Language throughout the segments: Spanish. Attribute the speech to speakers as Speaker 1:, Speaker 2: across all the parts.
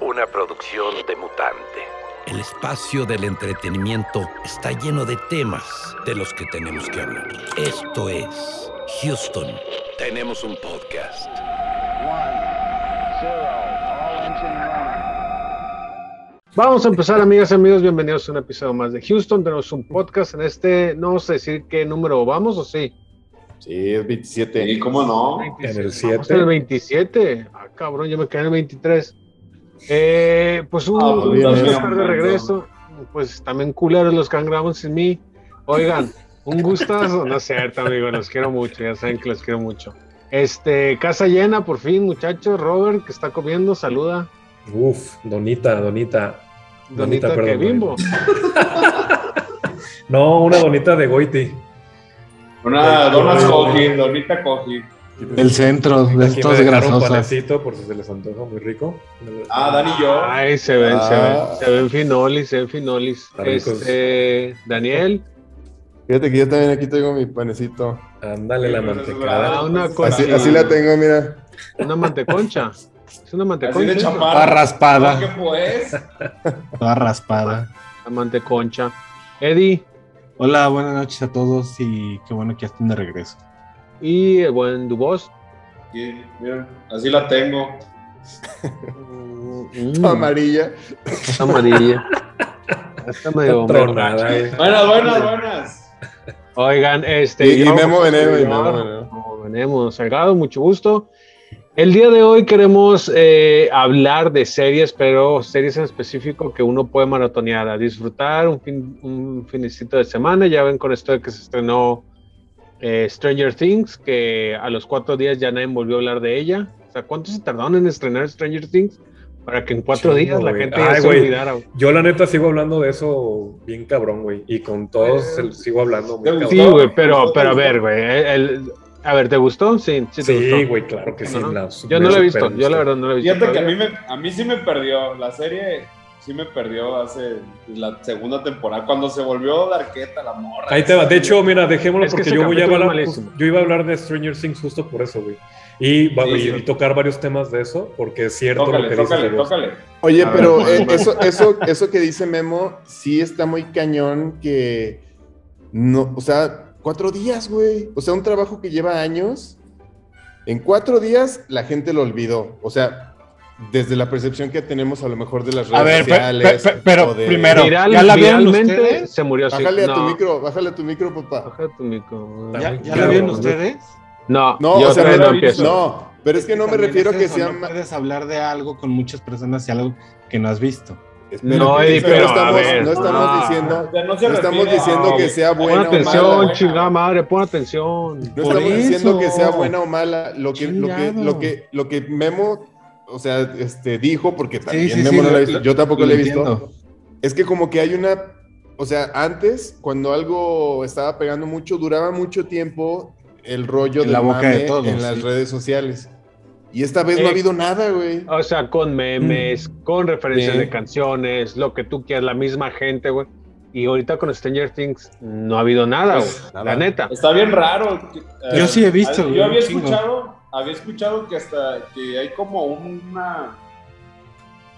Speaker 1: Una producción de mutante.
Speaker 2: El espacio del entretenimiento está lleno de temas de los que tenemos que hablar. Esto es Houston. Tenemos un podcast.
Speaker 3: Vamos a empezar, amigas y amigos. Bienvenidos a un episodio más de Houston. Tenemos un podcast en este. No sé decir qué número vamos o sí.
Speaker 4: Sí, es 27.
Speaker 5: ¿Y cómo no?
Speaker 3: En el 7. en el 27. Ah, cabrón, yo me quedé en el 23. Eh, pues un,
Speaker 5: Ah,
Speaker 3: un
Speaker 5: bien,
Speaker 3: gusto
Speaker 5: bien,
Speaker 3: estar de
Speaker 5: bien,
Speaker 3: regreso. Pues también culeros los que han grabado sin mí. Oigan, un gustazo. No es cierto, amigo, los quiero mucho. Ya saben que los quiero mucho. Este, casa llena, por fin, muchachos. Robert, que está comiendo, saluda.
Speaker 6: Uf, Donita, Donita.
Speaker 3: Donita,
Speaker 6: perdón,
Speaker 3: que bimbo.
Speaker 6: No, una donita de Goiti.
Speaker 5: Una donas coji, donita coji.
Speaker 7: El centro de
Speaker 6: Aquí
Speaker 7: estos
Speaker 6: me
Speaker 7: grasosas.
Speaker 6: panecito por si se les antoja muy rico.
Speaker 5: Ah, Dani y yo.
Speaker 3: Ay, se ven, se
Speaker 4: Ah.
Speaker 3: ven, se ven finolis, se ven finolis. Este, Daniel,
Speaker 4: Fíjate que yo también aquí tengo mi panecito.
Speaker 6: Ándale la mantecada.
Speaker 3: ah, una
Speaker 5: Así-
Speaker 3: concha,
Speaker 4: Así, así la tengo, mira.
Speaker 3: una manteconcha. Es una
Speaker 5: Así
Speaker 3: manteconcha.
Speaker 7: Toda
Speaker 5: chaparra. ¿Qué
Speaker 7: raspada,
Speaker 5: pues?
Speaker 7: toda raspada.
Speaker 3: La manteconcha. Eddie
Speaker 7: Hola, buenas noches a todos y qué bueno que ya estén de regreso.
Speaker 3: y el buen Dubos.
Speaker 5: Sí, miren, así la tengo.
Speaker 3: Mm,
Speaker 4: Amarilla.
Speaker 3: Amarilla. Está medio
Speaker 6: güey.
Speaker 5: Buenas, buenas, buenas.
Speaker 3: Oigan, este.
Speaker 4: Y, y Memo Veneno, y
Speaker 3: yo-
Speaker 4: Memo Veneno.
Speaker 3: Memo Veneno, Salgado, mucho gusto. El día de hoy queremos eh, hablar de series, pero series en específico que uno puede maratonear, a disfrutar un fin, un finicito de semana. Ya ven con esto de que se estrenó eh, Stranger Things, que a los cuatro días ya nadie volvió a hablar de ella. O sea, ¿cuánto se tardaron en estrenar Stranger Things? Para que en cuatro días la
Speaker 6: güey.
Speaker 3: gente ya
Speaker 6: Ay,
Speaker 3: se
Speaker 6: güey.
Speaker 3: olvidara. güey.
Speaker 6: Yo la neta sigo hablando de eso bien cabrón, güey. Y con todos el- sigo hablando muy
Speaker 5: ¿Te
Speaker 6: cabrón.
Speaker 3: Sí, güey, pero,
Speaker 5: ¿Te
Speaker 3: pero a ver, güey. A ver, ¿te gustó? Sí, sí, te
Speaker 6: Sí,
Speaker 3: gustó.
Speaker 6: güey, claro que sí. La
Speaker 3: Yo no la he visto, yo la verdad no la he visto.
Speaker 5: Fíjate que a mí, me, a mí sí me perdió. La serie sí me perdió hace la segunda temporada. Cuando se volvió Darqueta, la morra.
Speaker 6: Ahí te va. De hecho, mira, dejémoslo
Speaker 3: Es
Speaker 6: porque yo voy a hablar. Yo iba a hablar de Stranger Things justo por eso, güey. Y,
Speaker 5: Sí,
Speaker 6: y-
Speaker 5: sí.
Speaker 6: y tocar varios temas de eso, porque es cierto lo que
Speaker 5: tócale,
Speaker 6: vos.
Speaker 5: tócale.
Speaker 4: Oye,
Speaker 3: A
Speaker 4: pero eh, eso, eso, eso que dice Memo, sí está muy cañón que no, o sea, cuatro días, güey. O sea, un trabajo que lleva años. En cuatro días la gente lo olvidó. O sea, desde la percepción que tenemos a lo mejor de las redes
Speaker 7: A ver,
Speaker 4: sociales.
Speaker 7: pe- pe- pero
Speaker 4: de-
Speaker 7: primero,
Speaker 3: Viral-
Speaker 7: ¿ya la vieron ustedes?
Speaker 3: se murió así.
Speaker 4: Bájale a tu
Speaker 3: No,
Speaker 4: micro, bájale a tu micro, papá.
Speaker 3: Baja tu micro.
Speaker 7: ¿Ya, ya la vieron ustedes?
Speaker 3: No,
Speaker 4: No,
Speaker 3: yo
Speaker 4: o sea, no,
Speaker 3: no empiezo.
Speaker 4: no, pero es que no me refiero
Speaker 7: es
Speaker 4: que sea
Speaker 7: No puedes hablar de algo con muchas personas y algo que no has visto.
Speaker 3: No, Eddie,
Speaker 4: pero
Speaker 3: pero,
Speaker 4: no estamos,
Speaker 3: a ver,
Speaker 4: no estamos
Speaker 3: ah.
Speaker 4: diciendo,
Speaker 5: O sea, no se
Speaker 4: no estamos diciendo que sea
Speaker 3: Pon
Speaker 4: buena o
Speaker 3: atención,
Speaker 4: mala.
Speaker 3: chingada madre, pon atención.
Speaker 4: No
Speaker 7: Por
Speaker 4: estamos diciendo que sea buena o mala. Lo que, lo que, lo que, lo que Memo, o sea, este, dijo, porque también
Speaker 7: sí,
Speaker 4: Memo
Speaker 7: sí,
Speaker 4: no la
Speaker 7: lo-
Speaker 4: ha visto, yo tampoco
Speaker 7: lo
Speaker 4: he visto.
Speaker 7: entiendo.
Speaker 4: Es que como que hay una, o sea, antes, cuando algo estaba pegando mucho, duraba mucho tiempo el rollo
Speaker 7: En
Speaker 4: del
Speaker 7: la boca de
Speaker 4: mame
Speaker 7: todos,
Speaker 4: en las
Speaker 7: sí.
Speaker 4: redes sociales. Y esta vez no ha
Speaker 3: Eh,
Speaker 4: habido nada, güey.
Speaker 3: O sea, con memes, con referencias
Speaker 4: Sí.
Speaker 3: de canciones, lo que tú quieras, la misma gente, güey. Y ahorita con Stranger Things no ha habido nada, güey.
Speaker 4: Pues, nada.
Speaker 3: La neta.
Speaker 5: Está bien raro. que- eh,
Speaker 7: Yo sí he visto,
Speaker 5: Yo
Speaker 7: güey,
Speaker 5: había
Speaker 7: chingo.
Speaker 5: escuchado, había escuchado que hasta que hay como una,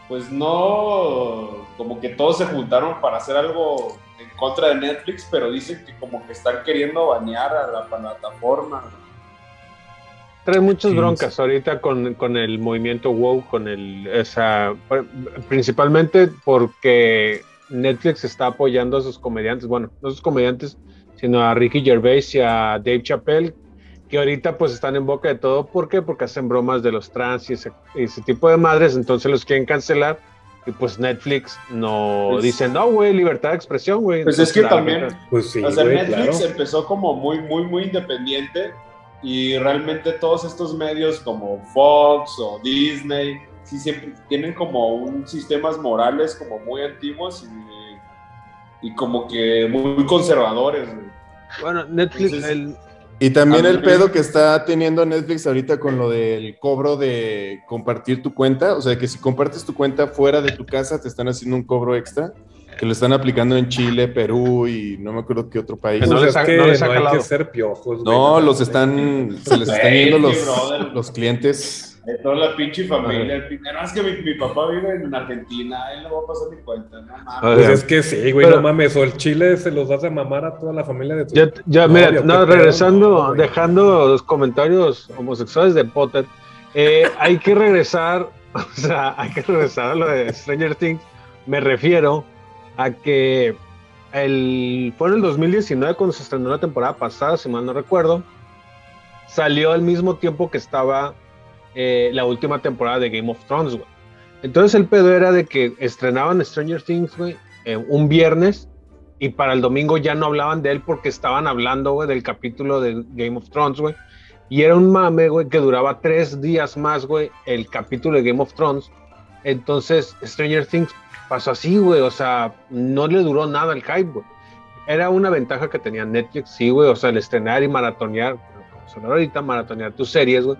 Speaker 5: pues no, como que todos se juntaron para hacer algo en contra de Netflix, pero dicen que como que están queriendo banear a la plataforma.
Speaker 3: Trae muchas
Speaker 7: Sí,
Speaker 3: broncas ahorita con, con el movimiento WoW, con el, esa, principalmente porque Netflix está apoyando a sus comediantes, bueno, no a sus comediantes, sino a Ricky Gervais y a Dave Chappelle, que ahorita pues están en boca de todo. ¿Por qué? Porque hacen bromas de los trans y ese, ese tipo de madres, entonces los quieren cancelar. Y pues Netflix no
Speaker 5: Pues-
Speaker 3: dice, no, güey, libertad de expresión, güey.
Speaker 5: Pues es que también,
Speaker 6: Pues sí,
Speaker 5: o sea, Netflix
Speaker 6: claro.
Speaker 5: empezó como muy, muy, muy independiente y realmente todos estos medios como Fox o Disney, sí siempre tienen como un sistemas morales como muy antiguos y, y como que muy conservadores. güey.
Speaker 3: Bueno, Netflix,
Speaker 5: Entonces-
Speaker 3: el-
Speaker 4: Y también el pedo que está teniendo Netflix ahorita con lo del cobro de compartir tu cuenta, o sea, que si compartes tu cuenta fuera de tu casa te están haciendo un cobro extra, que lo están aplicando en Chile, Perú y no me acuerdo qué otro país.
Speaker 3: No les
Speaker 6: es
Speaker 3: ha-
Speaker 6: que
Speaker 3: no les ha
Speaker 6: no hay
Speaker 3: calado.
Speaker 6: que ser piojos, güey.
Speaker 4: No, los están, se les están
Speaker 5: Güey,
Speaker 4: yendo los,
Speaker 5: brother.
Speaker 4: los clientes
Speaker 5: De toda la pinche familia. No, es que mi, mi papá vive en Argentina, él le va a pasar mi cuenta. No mames.
Speaker 6: Pues es que sí, güey,
Speaker 3: Pero-
Speaker 6: no mames. O el chile se los das a mamar a toda la familia de tu.
Speaker 3: Ya, ya
Speaker 6: No,
Speaker 3: mira, no, regresando,
Speaker 6: no, güey.
Speaker 3: dejando los comentarios homosexuales de Potter, eh, hay que regresar, o sea, hay que regresar a lo de Stranger Things. Me refiero a que el, fue en el 2019 cuando se estrenó la temporada pasada, si mal no recuerdo, salió al mismo tiempo que estaba eh, la última temporada de Game of Thrones, güey. Entonces el pedo era de que estrenaban Stranger Things, güey, eh, un viernes y para el domingo ya no hablaban de él porque estaban hablando, güey, del capítulo de Game of Thrones, güey. Y era un mame, güey, que duraba tres días más, güey, el capítulo de Game of Thrones. Entonces, Stranger Things pasó así, güey, o sea, no le duró nada el hype, güey. Era una ventaja que tenía Netflix, sí, güey, o sea, el estrenar y maratonear, como se ahorita, maratonear tus series, güey.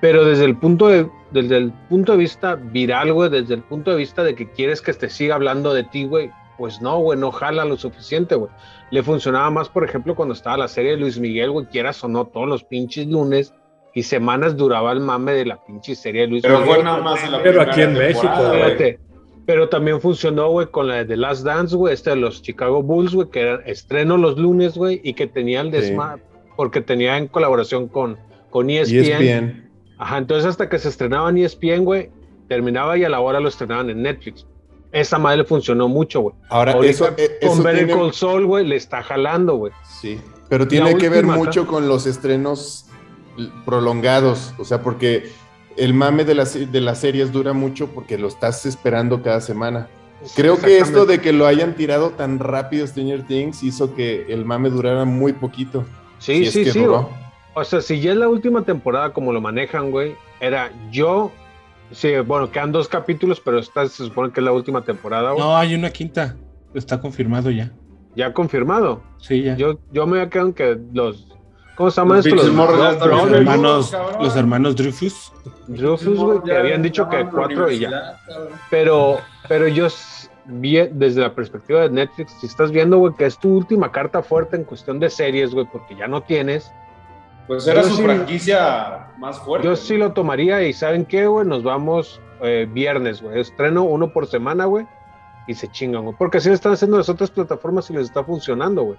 Speaker 3: Pero desde el punto de, desde el punto de vista viral, güey, desde el punto de vista de que quieres que te siga hablando de ti, güey, pues no, güey, no jala lo suficiente, güey. Le funcionaba más, por ejemplo, cuando estaba la serie de Luis Miguel, güey, quieras o no, todos los pinches lunes y semanas duraba el mame de la pinche serie de Luis
Speaker 5: Pero
Speaker 3: Miguel.
Speaker 5: fue nada más en la
Speaker 6: Pero
Speaker 5: primera
Speaker 6: aquí en México, güey.
Speaker 3: Pero también funcionó, güey, con la de The Last Dance, güey, este de los Chicago Bulls, güey, que era estreno los lunes, güey, y que tenía el
Speaker 4: Sí.
Speaker 3: desma, porque tenía en colaboración con, con E
Speaker 4: Y es bien.
Speaker 3: Ajá, entonces hasta que se estrenaba en ESPN, güey, terminaba y a la hora lo estrenaban en Netflix. Esa madre le funcionó mucho, güey.
Speaker 4: Ahora,
Speaker 3: Ahorita
Speaker 4: eso, eh,
Speaker 3: con Better
Speaker 4: tiene,
Speaker 3: Saul, güey, le está jalando, güey.
Speaker 4: sí, pero tiene que ver mucho con los estrenos prolongados, o sea, porque el mame de las, de las series dura mucho porque lo estás esperando cada semana. Creo que esto de que lo hayan tirado tan rápido Stranger Things hizo que el mame durara muy poquito.
Speaker 3: Sí,
Speaker 4: si es
Speaker 3: sí,
Speaker 4: que
Speaker 3: sí.
Speaker 4: duró.
Speaker 3: O sea, si ya es la última temporada como lo manejan, güey, era yo. Sí, bueno, quedan dos capítulos, pero esta se supone que es la última temporada, güey.
Speaker 7: No, hay una quinta. Está confirmado ya.
Speaker 3: Ya confirmado.
Speaker 7: Sí, ya.
Speaker 3: Yo, yo me había quedado en que los. ¿Cómo se llaman
Speaker 5: Los
Speaker 3: estos? Los
Speaker 7: hermanos,
Speaker 5: cabrón.
Speaker 7: los hermanos Dreyfus.
Speaker 3: Dreyfus, güey, que habían dicho que cuatro y ya. Pero, pero yo desde la perspectiva de Netflix, si estás viendo, güey, que es tu última carta fuerte en cuestión de series, güey, porque ya no tienes,
Speaker 5: Pues era su
Speaker 3: sí-
Speaker 5: franquicia más fuerte.
Speaker 3: yo sí lo tomaría y ¿saben qué, güey? Nos vamos eh, viernes, güey. Estreno uno por semana, güey, y se chingan, güey. Porque así lo están haciendo las otras plataformas y les está funcionando, güey.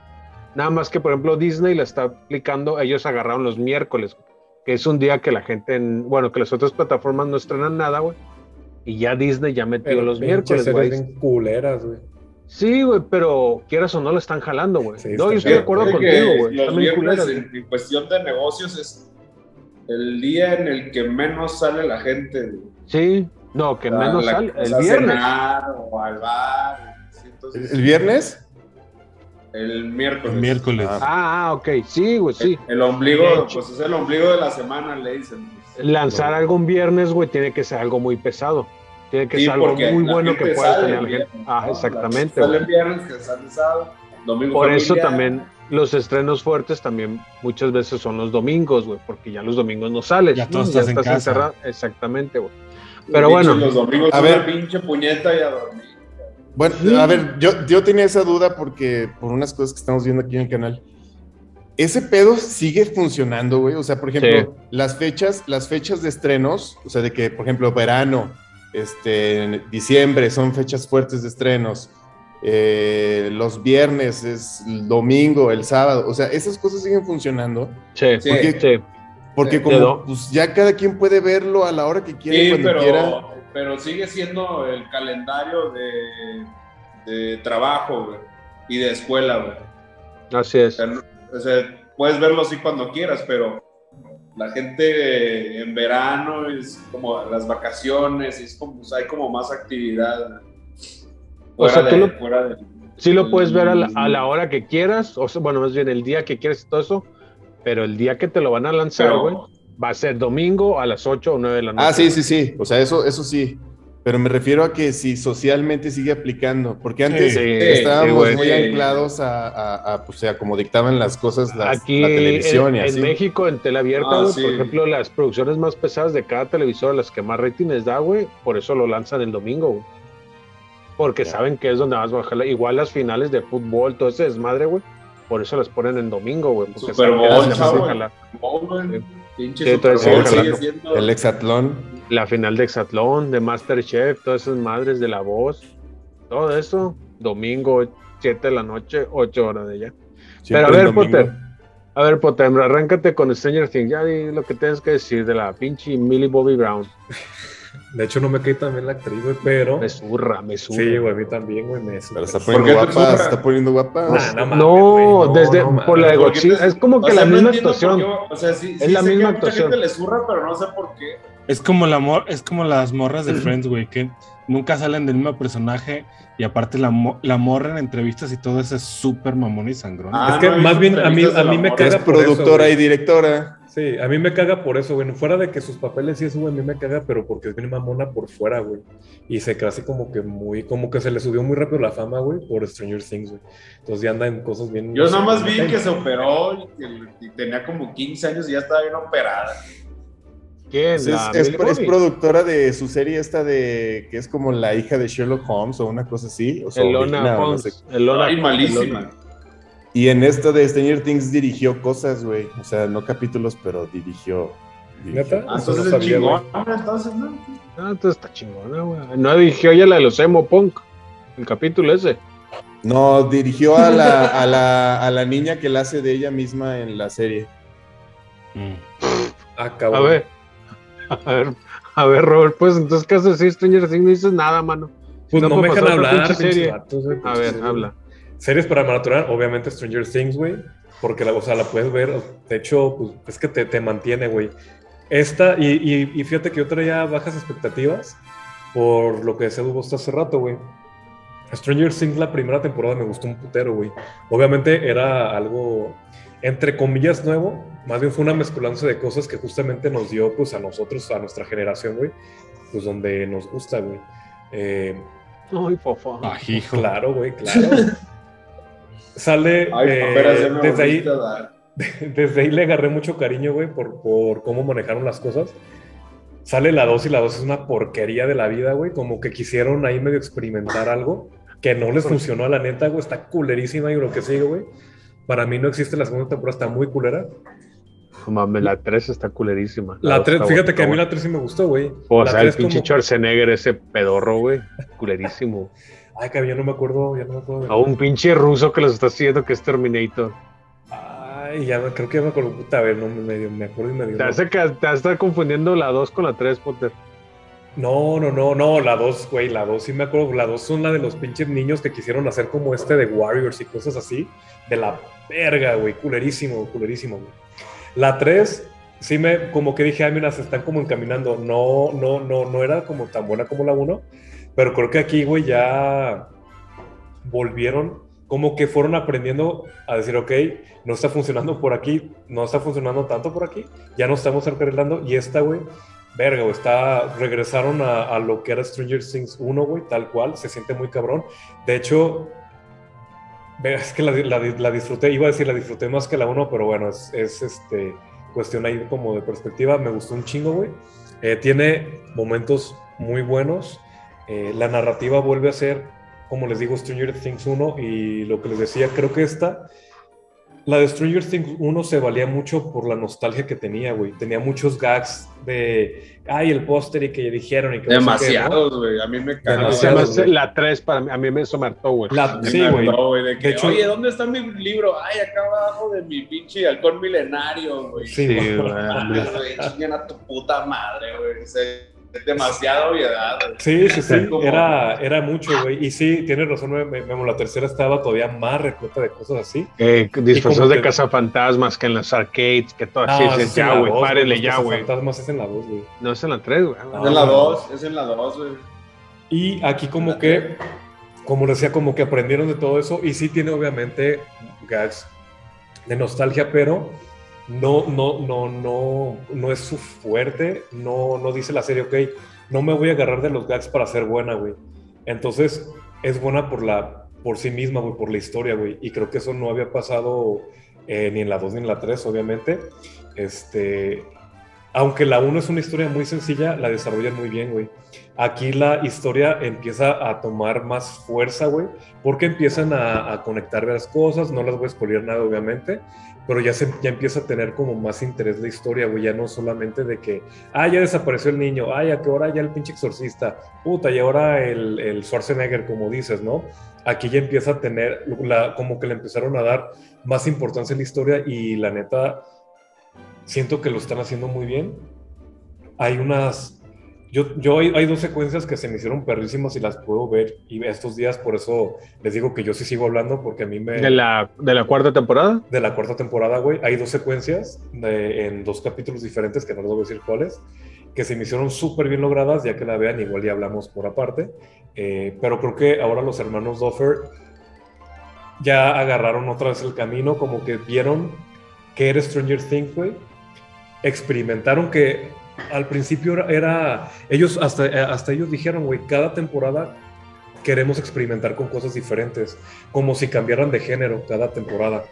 Speaker 3: Nada más que, por ejemplo, Disney la está aplicando, ellos agarraron los miércoles, que es un día que la gente, en- bueno, que las otras plataformas no estrenan nada, güey. Y ya Disney ya metió
Speaker 6: Pero
Speaker 3: los miércoles, güey.
Speaker 6: bien culeras, güey.
Speaker 3: Sí, güey, pero quieras o no lo están jalando, güey.
Speaker 6: Sí,
Speaker 3: no, yo estoy de acuerdo contigo, güey.
Speaker 5: Los viernes,
Speaker 3: culeras,
Speaker 5: en, en cuestión de negocios, es el día en el que menos sale la gente. güey.
Speaker 3: Sí, no, que
Speaker 5: O sea,
Speaker 3: menos
Speaker 5: la-
Speaker 3: sale. El viernes.
Speaker 5: cenar o al bar. sí, entonces,
Speaker 4: ¿El viernes?
Speaker 5: El miércoles.
Speaker 7: El miércoles.
Speaker 4: Ah.
Speaker 3: Ah, ah, ok. Sí, güey, sí.
Speaker 5: El ombligo, pues es el ombligo de la semana, le dicen.
Speaker 3: Lanzar algo un viernes, güey, tiene que ser algo muy pesado. Tiene que
Speaker 5: Sí,
Speaker 3: ser algo muy bueno que pueda tener
Speaker 5: viernes,
Speaker 3: Ah,
Speaker 5: ¿no?
Speaker 3: exactamente,
Speaker 5: Sale el viernes, que sale sábado, domingo
Speaker 3: Por eso también los estrenos fuertes también muchas veces son los domingos, güey, porque ya los domingos no sales.
Speaker 7: Ya estás en casa.
Speaker 3: encerrado. Exactamente, güey. Pero bueno.
Speaker 5: Los domingos
Speaker 4: A ver.
Speaker 5: pinche puñeta y a dormir.
Speaker 4: Bueno, a ver, yo, yo tenía esa duda porque por unas cosas que estamos viendo aquí en el canal. Ese pedo sigue funcionando, güey. O sea, por ejemplo, las fechas, las fechas de estrenos, o sea, de que, por ejemplo, verano, este, en diciembre son fechas fuertes de estrenos. eh, los viernes es el domingo, el sábado. O sea, esas cosas siguen funcionando.
Speaker 3: Sí,
Speaker 5: Sí.
Speaker 3: porque- sí.
Speaker 4: Porque
Speaker 5: Sí,
Speaker 4: como pues, ya cada quien puede verlo a la hora que quiera, y
Speaker 5: Sí,
Speaker 4: cuando
Speaker 5: pero,
Speaker 4: quiera.
Speaker 5: Pero sigue siendo el calendario de, de trabajo, güey, y de escuela, güey.
Speaker 3: Así es.
Speaker 5: o sea, puedes verlo así cuando quieras, pero la gente en verano es como las vacaciones, es como, o sea, hay como más actividad.
Speaker 3: O sea, tú lo-
Speaker 5: de-
Speaker 3: Sí lo puedes ver a la,
Speaker 5: Mm.
Speaker 3: a la hora que quieras, o sea, bueno, más bien el día que quieras y todo eso, pero el día que te lo van a lanzar,
Speaker 5: Pero-
Speaker 3: güey, va a ser domingo a las 8 o 9 de la noche.
Speaker 4: Ah, sí, sí, sí. O sea, eso, eso sí. Pero me refiero a que si socialmente sigue aplicando. Porque antes
Speaker 3: Sí,
Speaker 4: estábamos
Speaker 3: sí,
Speaker 4: muy
Speaker 5: Sí.
Speaker 4: anclados a, a, a, pues, a como dictaban las cosas las-
Speaker 3: Aquí
Speaker 4: la televisión
Speaker 3: en,
Speaker 4: y
Speaker 3: en
Speaker 4: así.
Speaker 3: México, en tele abierta,
Speaker 5: Ah,
Speaker 3: güey, por ejemplo, las producciones más pesadas de cada televisor, las que más rating les da, güey, por eso lo lanzan el domingo, güey. Porque
Speaker 4: Ya.
Speaker 3: saben que es donde vas a bajar. Igual las finales de fútbol, todo ese desmadre, güey, por eso las ponen en domingo, güey. Porque
Speaker 5: Super
Speaker 3: saben
Speaker 5: Bowl, chavo. Pinche
Speaker 3: Sí, sigue
Speaker 5: siendo.
Speaker 4: El hexatlón.
Speaker 3: La final de Exatlón, de Masterchef, todas esas madres de la voz, todo eso, domingo, 7 de la noche, 8 horas de allá. Pero a ver. Potter, a ver, Potter, arráncate con Stranger Things, ya di lo que tienes que decir de la pinche Millie Bobby Brown.
Speaker 6: De hecho, no me cae también la actriz, güey, pero.
Speaker 3: Me zurra, me zurra.
Speaker 6: Sí, güey, a mí también, güey, me
Speaker 4: Pero está
Speaker 5: ¿Por
Speaker 4: poniendo guapa,
Speaker 5: zurra?
Speaker 4: se está poniendo guapa.
Speaker 6: Nah, no mames,
Speaker 3: No,
Speaker 6: güey, no,
Speaker 3: desde
Speaker 6: no
Speaker 3: por la de
Speaker 6: mames.
Speaker 5: ¿Por qué
Speaker 3: Godzilla,
Speaker 5: te-
Speaker 3: es como que
Speaker 5: O
Speaker 3: la
Speaker 5: sea, no
Speaker 3: misma actuación.
Speaker 5: qué- o sea, sí,
Speaker 3: Es
Speaker 5: sí
Speaker 3: la
Speaker 5: sé que
Speaker 3: misma
Speaker 5: a mucha
Speaker 3: actuación.
Speaker 5: gente le zurra, pero no sé por qué.
Speaker 7: Es como la mor- es como las morras de Friends, güey, que nunca salen del mismo personaje y aparte la, mo- la morra en entrevistas y todo eso es súper mamón y sangrón.
Speaker 5: Ah,
Speaker 6: Es que más bien a mí- a mí
Speaker 5: la
Speaker 6: me
Speaker 5: morra.
Speaker 4: es
Speaker 6: caga por eso,
Speaker 4: productora y directora.
Speaker 6: Sí, a mí me caga por eso, güey. Fuera de que sus papeles sí es, güey, a mí me caga, pero porque es bien mamona por fuera, güey. Y se queda así como que muy, como que se le subió muy rápido la fama, güey, por Stranger Things, güey. Entonces ya anda en cosas bien.
Speaker 5: Yo
Speaker 6: no sé,
Speaker 5: nada más vi que se operó y, que- y tenía como 15 años y ya estaba bien operada.
Speaker 3: ¿Quién?
Speaker 4: Es,
Speaker 3: La
Speaker 4: es- es productora de su serie esta de que es como la hija de Sherlock Holmes o una cosa así. O
Speaker 3: Elona
Speaker 4: sobrina, o no
Speaker 3: Holmes.
Speaker 4: sé.
Speaker 3: Elona
Speaker 5: Ay,
Speaker 3: Holmes,
Speaker 5: malísima.
Speaker 3: Elona.
Speaker 4: Y en esta de Stranger Things dirigió cosas, güey. O sea, no capítulos, pero dirigió. dirigió.
Speaker 6: ¿Neta?
Speaker 5: Ah,
Speaker 6: Eso
Speaker 5: entonces
Speaker 6: no
Speaker 5: es
Speaker 6: sabía,
Speaker 5: chingón. Entonces, ¿no?
Speaker 3: Ah, entonces está chingona, güey. No dirigió ella la de los emo punk. El capítulo ese.
Speaker 4: No, dirigió a la, a, la, a la niña que la hace de ella misma en la serie.
Speaker 7: Mm.
Speaker 6: Ah,
Speaker 3: A ver. A ver, a ver, Robert, pues entonces, ¿qué haces si Stranger Things no dices nada, mano?
Speaker 6: Pues
Speaker 3: No
Speaker 6: no, me dejan hablar,
Speaker 3: pinche serie.
Speaker 6: vatos, güey,
Speaker 3: A ver,
Speaker 6: series.
Speaker 3: habla.
Speaker 6: Series para maratonar, obviamente Stranger Things, güey. Porque la, o sea, la puedes ver. De hecho, pues es que te, te mantiene, güey. Esta, y, y, y fíjate que yo traía bajas expectativas por lo que decía Hugo hasta hace rato, güey. Stranger Things, la primera temporada me gustó un putero, güey. Obviamente era algo, entre comillas, nuevo. Más bien fue una mezcolanza de cosas que justamente nos dio, pues, a nosotros, a nuestra generación, güey. Pues donde nos gusta, güey. Eh,
Speaker 3: Ay, fofo.
Speaker 7: Ajijo.
Speaker 6: Claro, güey, claro. Sale
Speaker 5: Ay,
Speaker 6: eh, desde ahí, desde ahí le agarré mucho cariño, güey, por, por cómo manejaron las cosas. Sale la 2 y la 2 es una porquería de la vida, güey. Como que quisieron ahí medio experimentar algo que no les funcionó a la neta, güey. Está culerísima y lo que sigue, güey. Para mí no existe la segunda temporada, está muy culera.
Speaker 3: No Mames, la 3 está culerísima.
Speaker 6: La
Speaker 3: dos
Speaker 6: 3,
Speaker 3: está
Speaker 6: fíjate
Speaker 3: buena,
Speaker 6: que a mí la 3 sí me gustó, güey.
Speaker 3: O
Speaker 6: La
Speaker 3: sea, el pinche
Speaker 6: como-
Speaker 3: Schwarzenegger, ese pedorro, güey. Culerísimo.
Speaker 6: Ay, cabrón, ya no me acuerdo, ya no me acuerdo. de-
Speaker 3: A un pinche ruso que los está haciendo, que es Terminator.
Speaker 6: Ay, ya creo que ya me acuerdo. Puta, a ver, no me, me acuerdo y me dio.
Speaker 3: Te hace que te vas a estar confundiendo la 2 con la 3, Potter.
Speaker 6: No, no, no, no, la 2, güey, la 2 sí me acuerdo, la 2 son la de los pinches niños que quisieron hacer como este de Warriors y cosas así, de la verga, güey, culerísimo, culerísimo, güey. La 3, sí me, como que dije, ay, mira, se están como encaminando, no, no, no, no era como tan buena como la 1, pero creo que aquí, güey, ya volvieron, como que fueron aprendiendo a decir, ok, no está funcionando por aquí, no está funcionando tanto por aquí, ya no estamos arreglando, y esta, güey, verga, güey, está, regresaron a, lo que era Stranger Things 1, güey, tal cual, se siente muy cabrón. De hecho, es que la, disfruté, iba a decir la disfruté más que la 1, pero bueno, es, es, este, cuestión ahí como de perspectiva, me gustó un chingo, güey. Eh, tiene momentos muy buenos, eh, la narrativa vuelve a ser, como les digo, Stranger Things 1 y lo que les decía, creo que esta... La de Stranger Things 1 se valía mucho por la nostalgia que tenía, güey. Tenía muchos gags de, ay, el póster y que dijeron y que no ¿no?
Speaker 5: Demasiados, güey. A mí me cagó.
Speaker 3: La 3 para mí, a mí me hartó, güey.
Speaker 6: Sí, güey.
Speaker 5: de
Speaker 6: De hecho-
Speaker 5: Oye, ¿dónde está mi libro? Ay, acá abajo de mi pinche halcón milenario, güey.
Speaker 6: Sí,
Speaker 3: Sí,
Speaker 6: güey.
Speaker 5: a tu puta madre, güey. Es demasiada obviedad, güey.
Speaker 6: Sí, sí, sí,
Speaker 5: Como-
Speaker 6: era, era mucho, güey. Y sí, tienes razón, me- me- Memo, la tercera estaba todavía más repleta de cosas así.
Speaker 3: Eh, disfrazados de
Speaker 6: que-
Speaker 3: cazafantasmas que en los arcades, que todo así.
Speaker 6: No,
Speaker 3: dices,
Speaker 6: es
Speaker 3: ya, güey, párele ya, güey.
Speaker 6: Fantasmas es en la 2, güey.
Speaker 3: No es en la 3, güey.
Speaker 6: Ah,
Speaker 5: Es en la
Speaker 6: bueno.
Speaker 5: 2, es en la 2, güey.
Speaker 6: Y aquí como que, como decía, como que aprendieron de todo eso. Y sí tiene obviamente gags de nostalgia, pero no, no, no, no, no es su fuerte. No, no dice la serie, ok, no me voy a agarrar de los gags para ser buena, güey. Entonces, es buena por la, por sí misma, güey, por la historia, güey. Y creo que eso no había pasado eh, ni en la 2 ni en la 3, obviamente. Este, aunque la 1 es una historia muy sencilla, la desarrollan muy bien, güey. Aquí la historia empieza a tomar más fuerza, güey, porque empiezan a, conectar las cosas, no las voy a spoiler nada, obviamente, pero ya, se, ya empieza a tener como más interés la historia, güey, ya no solamente de que, ah, ya desapareció el niño, ay, a qué hora ya el pinche exorcista, puta, y ahora el, el Schwarzenegger, como dices, ¿no? Aquí ya empieza a tener, la, como que le empezaron a dar más importancia a la historia y la neta, siento que lo están haciendo muy bien. Hay unas yo, yo hay, hay, dos secuencias que se me hicieron perrísimas y las puedo ver y estos días por eso les digo que yo sí sigo hablando porque a mí me...
Speaker 3: ¿De la, de la cuarta temporada?
Speaker 6: De la cuarta temporada, güey. Hay dos secuencias de, en dos capítulos diferentes, que no les voy a decir cuáles, que se me hicieron súper bien logradas, ya que la vean, igual ya hablamos por aparte. Eh, pero creo que ahora los hermanos Doffer ya agarraron otra vez el camino, como que vieron que era Stranger Things, güey. Experimentaron que al principio era, ellos, hasta, hasta ellos dijeron, güey, cada temporada queremos experimentar con cosas diferentes, como si cambiaran de género cada temporada.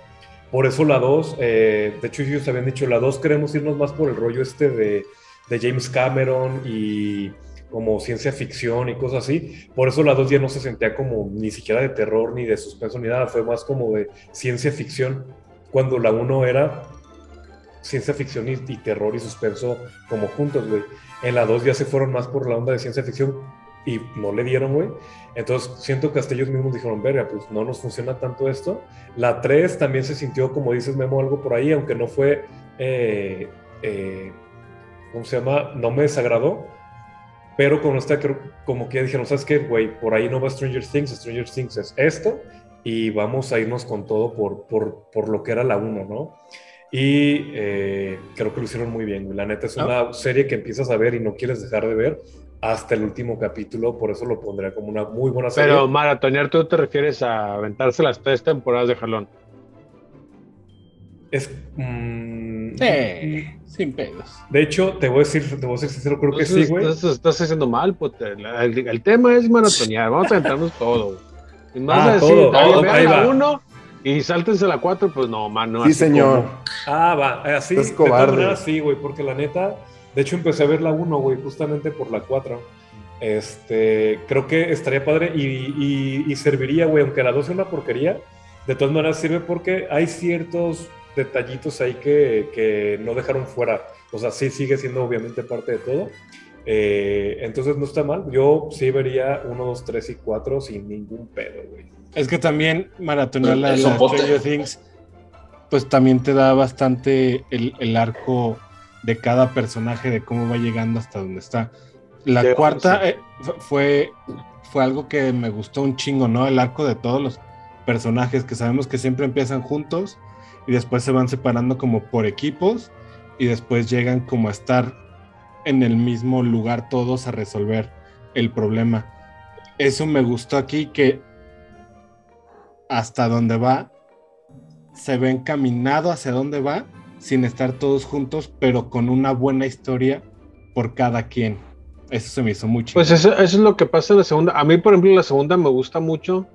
Speaker 6: Por eso la 2, eh, de hecho ellos habían dicho, la 2 queremos irnos más por el rollo este de, de, James Cameron y como ciencia ficción y cosas así. Por eso la 2 ya no se sentía como ni siquiera de terror ni de suspenso ni nada, fue más como de ciencia ficción, cuando la 1 era ciencia ficción y, y, terror y suspenso como juntos, güey. En la 2 ya se fueron más por la onda de ciencia ficción y no le dieron, güey. Entonces siento que hasta ellos mismos dijeron, verga, pues no nos funciona tanto esto. La 3 también se sintió, como dices, Memo, algo por ahí, aunque no fue, eh, eh, ¿cómo se llama? No me desagradó. Pero con esta, como que ya dijeron, ¿sabes qué, güey? Por ahí no va Stranger Things, Stranger Things es esto y vamos a irnos con todo por, por, por lo que era la 1, ¿no? Y eh, creo que lo hicieron muy bien. La neta es una serie que empiezas a ver y no quieres dejar de ver hasta el último capítulo, por eso lo pondría como una muy buena serie.
Speaker 3: Pero maratonear, tú te refieres a aventarse las tres temporadas de jalón.
Speaker 6: Es. Mmm,
Speaker 7: sí, sin pedos.
Speaker 6: De hecho, te voy a decir, te voy a ser sincero, creo que sí, güey.
Speaker 3: Estás, estás haciendo mal, pues. El, el, tema es maratonear, vamos a aventarnos todo. Y más ah, a decir, todo. Oh, ahí va. uno y sáltense la 4, pues no, mano.
Speaker 4: Sí, señor.
Speaker 6: Como... Ah, va, así.
Speaker 4: Es cobarde.
Speaker 6: sí, güey, porque la neta, de hecho empecé a ver la 1, güey, justamente por la 4. Este, creo que estaría padre y, y, y serviría, güey, aunque la 2 es una porquería, de todas maneras sirve porque hay ciertos detallitos ahí que, que no dejaron fuera. O sea, sí sigue siendo obviamente parte de todo. Eh, entonces no está mal. Yo sí vería 1, 2, 3 y 4 sin ningún pedo, güey.
Speaker 7: Es que también maratonear la, la Stranger Things, pues también te da bastante el, el, arco de cada personaje, de cómo va llegando hasta donde está. La cuarta sí. eh, fue, fue algo que me gustó un chingo, ¿no? El arco de todos los personajes que sabemos que siempre empiezan juntos y después se van separando como por equipos y después llegan como a estar en el mismo lugar todos a resolver el problema. Eso me gustó aquí que hasta dónde va, se ve encaminado hacia dónde va, sin estar todos juntos, pero con una buena historia por cada quien. Eso se me hizo mucho.
Speaker 3: Pues eso, eso, es lo que pasa en la segunda. A mí, por ejemplo, la segunda me gusta mucho,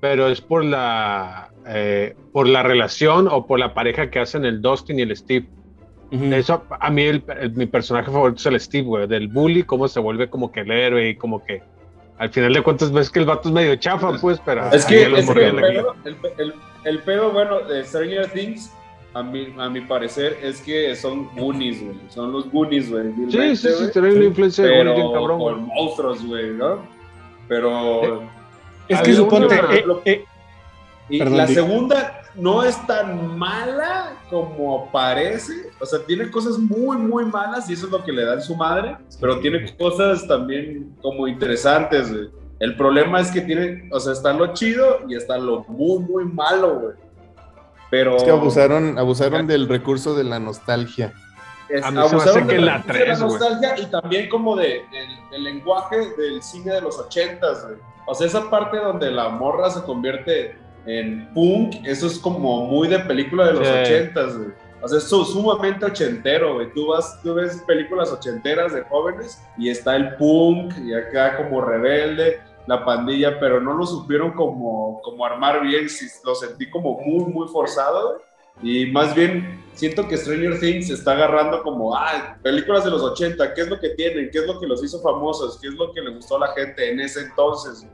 Speaker 3: pero es por la, eh, por la relación o por la pareja que hacen el Dustin y el Steve. Uh -huh. Eso, a mí, el, el, mi personaje favorito es el Steve, güey, del bully, cómo se vuelve como que el héroe y como que al final de cuentas ves que el vato es medio chafa, pues, pero...
Speaker 5: Es que, es que el, pedo, el, el, el, pedo, bueno, de Stranger Things, a mi, a mi parecer, es que son Goonies, güey. Son los Goonies, güey.
Speaker 3: Sí, sí, sí, tienen una influencia de Goonies cabrón,
Speaker 5: con monstruos, güey, ¿no? Pero...
Speaker 7: Eh, es que suponte... Eh, eh,
Speaker 5: y perdón, la digo. segunda no es tan mala como parece. O sea, tiene cosas muy, muy malas y eso es lo que le da en su madre. Pero tiene cosas también como interesantes, güey. El problema es que tiene, o sea, está lo chido y está lo muy, muy malo, güey. Pero.
Speaker 4: Es que abusaron, abusaron del recurso de la nostalgia.
Speaker 5: Es, a mí se me hace que la 3, de la nostalgia wey. y también como de, el, el, lenguaje del cine de los ochentas, güey. O sea, esa parte donde la morra se convierte en punk, eso es como muy de película de los ochentas, sí. O sea, es sumamente ochentero, güey. Tú vas, tú ves películas ochenteras de jóvenes y está el punk y acá como rebelde, la pandilla, pero no lo supieron como, como armar bien, lo sentí como muy, muy forzado, güey. Y más bien siento que Stranger Things está agarrando como, ah, películas de los 80, ¿qué es lo que tienen? ¿Qué es lo que los hizo famosos? ¿Qué es lo que le gustó a la gente en ese entonces?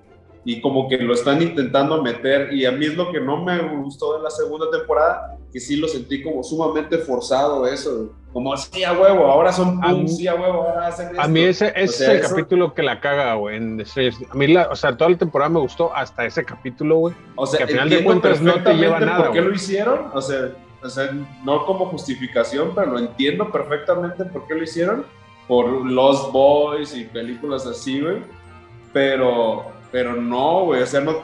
Speaker 5: Y como que lo están intentando meter y a mí es lo que no me gustó de la segunda temporada, que sí lo sentí como sumamente forzado eso, como así a huevo, ahora son pum, sí a huevo, ahora hacen esto.
Speaker 3: A mí ese, es el capítulo que la caga, güey, en A mí, la, o sea, toda la temporada me gustó hasta ese capítulo, güey.
Speaker 5: O sea, que al final de cuentas no te lleva nada, ¿Por qué lo hicieron? O sea, o sea, no como justificación, pero lo entiendo perfectamente por qué lo hicieron, por Lost Boys y películas así, güey, pero, pero no, güey, o sea, no,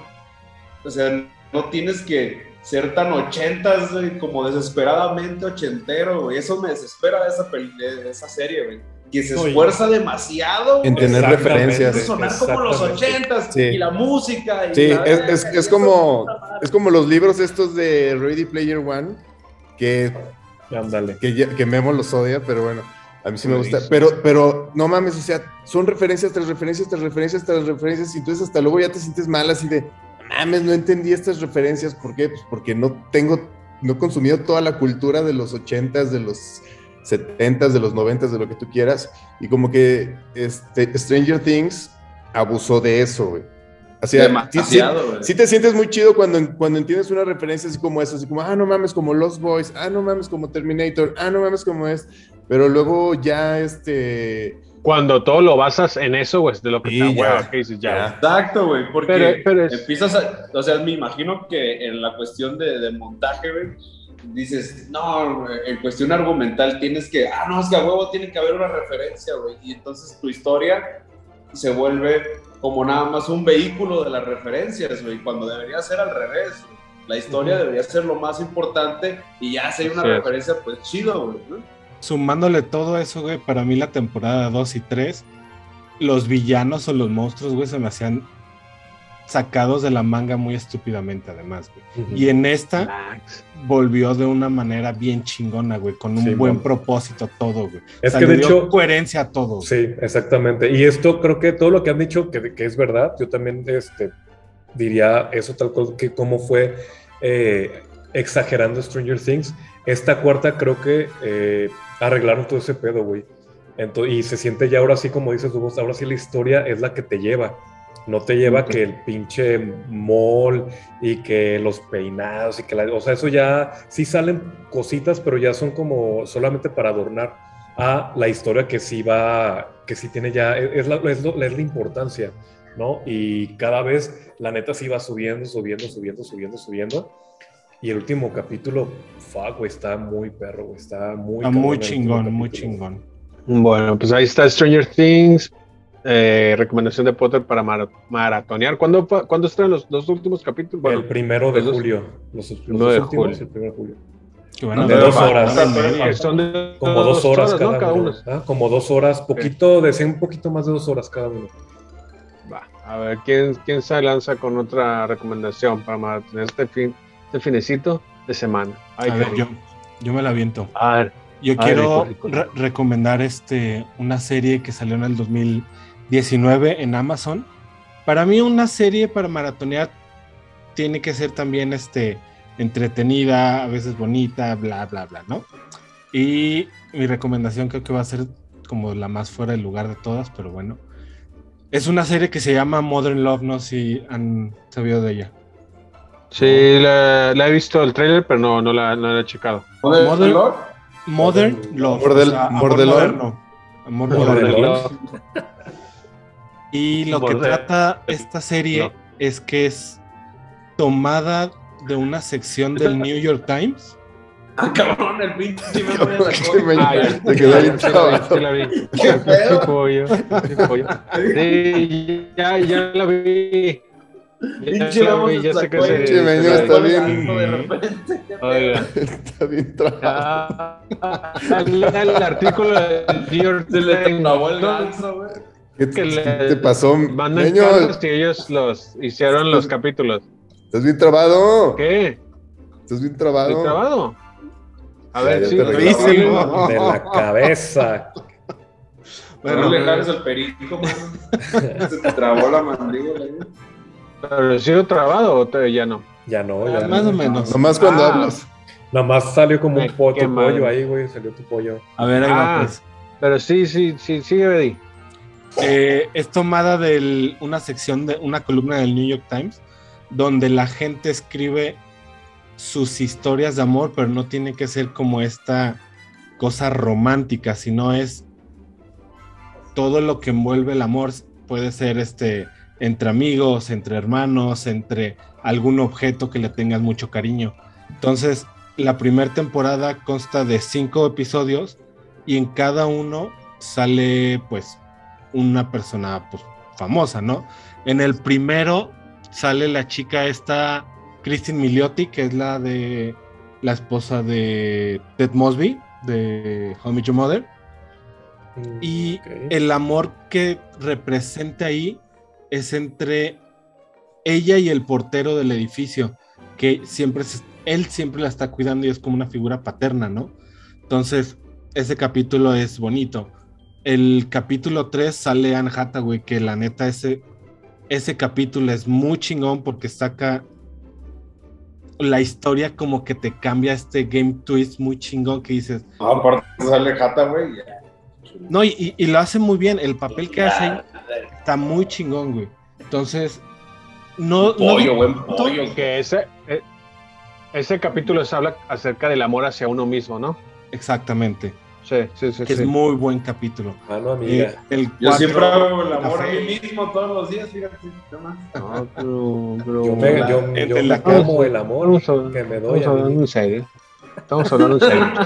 Speaker 5: o sea, no tienes que ser tan ochentas, güey, como desesperadamente ochentero, güey, eso me desespera de esa, de esa serie, güey. Que se esfuerza demasiado
Speaker 4: en tener referencias.
Speaker 5: Sonar como los ochentas y la música. Y
Speaker 4: sí, es, es, como, es como los libros estos de Ready Player One, que, que, que Memo los odia, pero bueno, a mí sí me gusta. Pero, pero no mames, o sea, son referencias tras referencias tras referencias tras referencias, y entonces hasta luego ya te sientes mal así de, mames, no entendí estas referencias, ¿por qué? Pues porque no tengo, no he consumido toda la cultura de los ochentas, de los setentas, de los noventas, de lo que tú quieras, y como que este, Stranger Things abusó de eso, güey. Así, Demasiado, sí, te sientes muy chido cuando, cuando entiendes una referencia así como eso, así como, ah, no mames, como Lost Boys, ah, no mames, como Terminator, ah, no mames, como es. Pero luego ya, este.
Speaker 3: Cuando todo lo basas en eso, güey, de lo que está dices ya.
Speaker 5: Exacto, güey, porque empiezas a. O sea, me imagino que en la cuestión de, de montaje, güey, dices, no, en cuestión argumental tienes que, ah, no, es que a huevo tiene que haber una referencia, güey, y entonces tu historia se vuelve como nada más un vehículo de las referencias, güey, cuando debería ser al revés. La historia debería ser lo más importante y ya si hay una referencia, pues chido, güey.
Speaker 7: Sumándole todo eso, güey, para mí la temporada 2 y 3, los villanos o los monstruos, güey, se me hacían sacados de la manga muy estúpidamente, además, güey. Y en esta volvió de una manera bien chingona, güey, con un buen propósito todo, güey.
Speaker 6: Es que de hecho.
Speaker 7: coherencia a todo.
Speaker 6: Sí, exactamente. Y esto creo que todo lo que han dicho que, que es verdad, yo también este, diría eso tal cual que como fue eh, exagerando Stranger Things. Esta cuarta creo que eh, arreglaron todo ese pedo, güey. y se siente ya ahora sí, como dices tú, ahora sí la historia es la que te lleva no te lleva que el pinche mall y que los peinados y que la, o sea, eso ya sí salen cositas, pero ya son como solamente para adornar a la historia que sí va, que sí tiene ya, es la, es, la importancia, ¿no? Y cada vez la neta sí va subiendo, subiendo, subiendo, subiendo, subiendo. Y el último capítulo, fuck, está muy perro, está muy...
Speaker 7: muy chingón, muy chingón.
Speaker 3: Bueno, pues ahí está Stranger Things, eh, recomendación de Potter para maratonear. ¿Cuándo, ¿Cuándo están los dos últimos capítulos?
Speaker 6: el primero de julio. Los,
Speaker 3: de julio. El primero de julio.
Speaker 6: de dos horas. como dos horas, cada, uno. Ah, como dos horas, poquito, decía un poquito más de dos horas cada uno.
Speaker 3: Va, a ver, ¿quién, quién se lanza con otra recomendación para maratonear este fin, este finecito de semana?
Speaker 7: yo, yo me la aviento. A ver. Yo quiero recomendar este, una serie que salió en el 2000 19 en Amazon. Para mí una serie para maratonear tiene que ser también este, entretenida, a veces bonita, bla, bla, bla, ¿no? Y mi recomendación creo que va a ser como la más fuera del lugar de todas, pero bueno. Es una serie que se llama Modern Love, no sé si han sabido de ella.
Speaker 3: Sí, la, he visto el trailer, pero no, no, la, no la he checado.
Speaker 7: ¿Modern, Love? Modern Love. Modern Love. Y lo que trata esta serie es que es tomada de una sección del New York Times.
Speaker 5: Ah, cabrón, el pinche
Speaker 3: Te quedó bien Qué pedo. pollo. Sí, ya, ya la vi.
Speaker 5: Pinche ya sé que se. Pinche
Speaker 4: menú está bien. Oiga. Está bien trabado.
Speaker 3: El artículo del New York
Speaker 5: Times.
Speaker 4: ¿Qué, te pasó,
Speaker 3: Mandan que ellos los hicieron los capítulos.
Speaker 4: ¿Estás bien trabado?
Speaker 3: ¿Qué?
Speaker 4: ¿Estás bien trabado? ¿Estoy
Speaker 3: trabado? A ver, sí,
Speaker 6: de la cabeza.
Speaker 5: Bueno, no le jales el perico. Se te trabó la mandíbula.
Speaker 3: ¿Pero sido trabado o ya no?
Speaker 6: Ya no, ya
Speaker 7: Más o menos.
Speaker 4: Nomás cuando ah. hablas.
Speaker 6: Nada más salió como un po tu pollo ahí, güey. Salió tu pollo.
Speaker 7: A ver, ahí va, ah, pues.
Speaker 3: Pero sí, sí, sí, sigue, Eddie.
Speaker 7: Eh, es tomada de una sección de una columna del New York Times donde la gente escribe sus historias de amor, pero no tiene que ser como esta cosa romántica, sino es todo lo que envuelve el amor. Puede ser este entre amigos, entre hermanos, entre algún objeto que le tengas mucho cariño. Entonces, la primera temporada consta de cinco episodios y en cada uno sale pues una persona pues, famosa, ¿no? En el primero sale la chica esta, Christine Milioti, que es la de la esposa de Ted Mosby, de How Your Mother. Mm, y el amor que representa ahí es entre ella y el portero del edificio, que siempre él siempre la está cuidando y es como una figura paterna, ¿no? Entonces, ese capítulo es bonito. El capítulo 3 sale Anne Hathaway, que la neta ese, ese capítulo es muy chingón porque saca la historia como que te cambia este game twist muy chingón que dices.
Speaker 5: Ah, aparte sale Hathaway.
Speaker 7: No, y, y, lo hace muy bien. El papel que hace está muy chingón, güey. Entonces, no.
Speaker 3: Pollo, buen pollo. Que ese, eh, ese capítulo se habla acerca del amor hacia uno mismo, ¿no?
Speaker 7: Exactamente.
Speaker 3: Sí, sí, sí.
Speaker 7: Que es muy buen capítulo.
Speaker 6: Ah, no, amiga.
Speaker 5: Eh, yo siempre hago el amor a mí mismo todos los días, fíjate. No,
Speaker 6: pero, yo me, yo, yo me como el amor que me doy.
Speaker 3: Estamos hablando en serio. Estamos hablando en serio,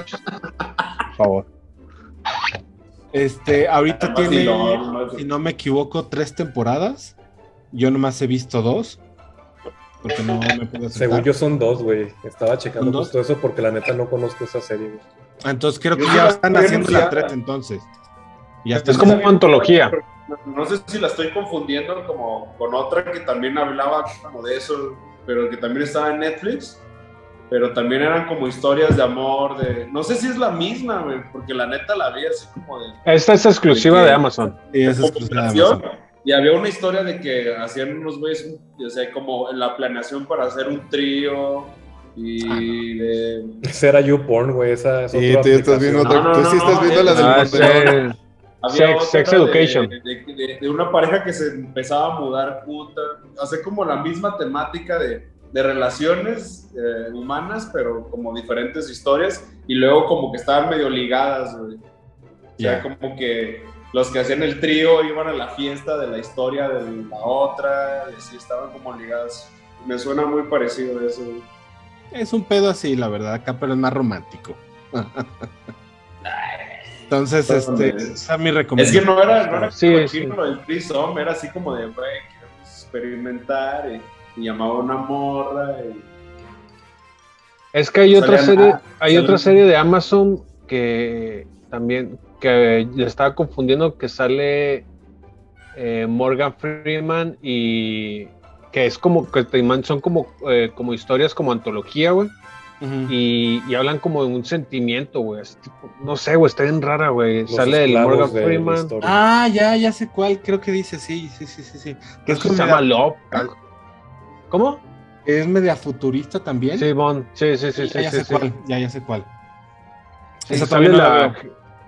Speaker 3: Por favor.
Speaker 7: Este, ahorita tiene, si no me equivoco, tres temporadas. Yo nomás he visto dos porque no me puedo
Speaker 6: Según yo son dos, güey. Estaba checando justo eso porque la neta no conozco esa serie, güey.
Speaker 7: Entonces creo que ya están haciendo la treta entonces.
Speaker 3: Ya es como una antología.
Speaker 5: No sé si la estoy confundiendo como con otra que también hablaba como de eso, pero que también estaba en Netflix. Pero también eran como historias de amor, de... No sé si es la misma, güey, porque la neta la vi así como de...
Speaker 3: Esta es exclusiva de, Amazon.
Speaker 7: Sí, es exclusiva de Amazon.
Speaker 5: Y había una historia de que hacían unos güeyes, o sea, como la planeación para hacer un trío y ah, de...
Speaker 6: Esa era YouPorn, güey, esa es
Speaker 4: sí, tú estás viendo otra... tú sí estás viendo la del ah,
Speaker 3: Había sex, Education.
Speaker 5: De, de, una pareja que se empezaba a mudar puta. Hace como la misma temática de, relaciones eh, humanas, pero como diferentes historias. Y luego como que estaban medio ligadas, güey. O sea, como que los que hacían el trío iban a la fiesta de la historia de la otra, y así estaban como ligados. Me suena muy parecido a eso.
Speaker 7: Es un pedo así, la verdad, acá, pero es más romántico. Entonces, este, esa es mi recomendación.
Speaker 5: Es que no era, no era sí, sí. lo del threesome, era así como de, güey, experimentar, y, llamaba a una morra.
Speaker 3: Es que hay otra serie, hay otra serie de Amazon que también que le estaba confundiendo que sale eh, Morgan Freeman y que es como que son como, eh, como historias como antología, güey. y, hablan como de un sentimiento, güey. no sé, güey, está bien rara, güey. Sale el Morgan Freeman.
Speaker 7: Ah, ya, ya sé cuál, creo que dice, sí, sí, sí, sí. sí.
Speaker 3: Que es se llama Love. ¿Cómo?
Speaker 7: Es media futurista también.
Speaker 3: Sí, bon. sí, sí, sí.
Speaker 7: Ya, ya sé cuál, ya, ya sé cuál.
Speaker 3: Esa también la,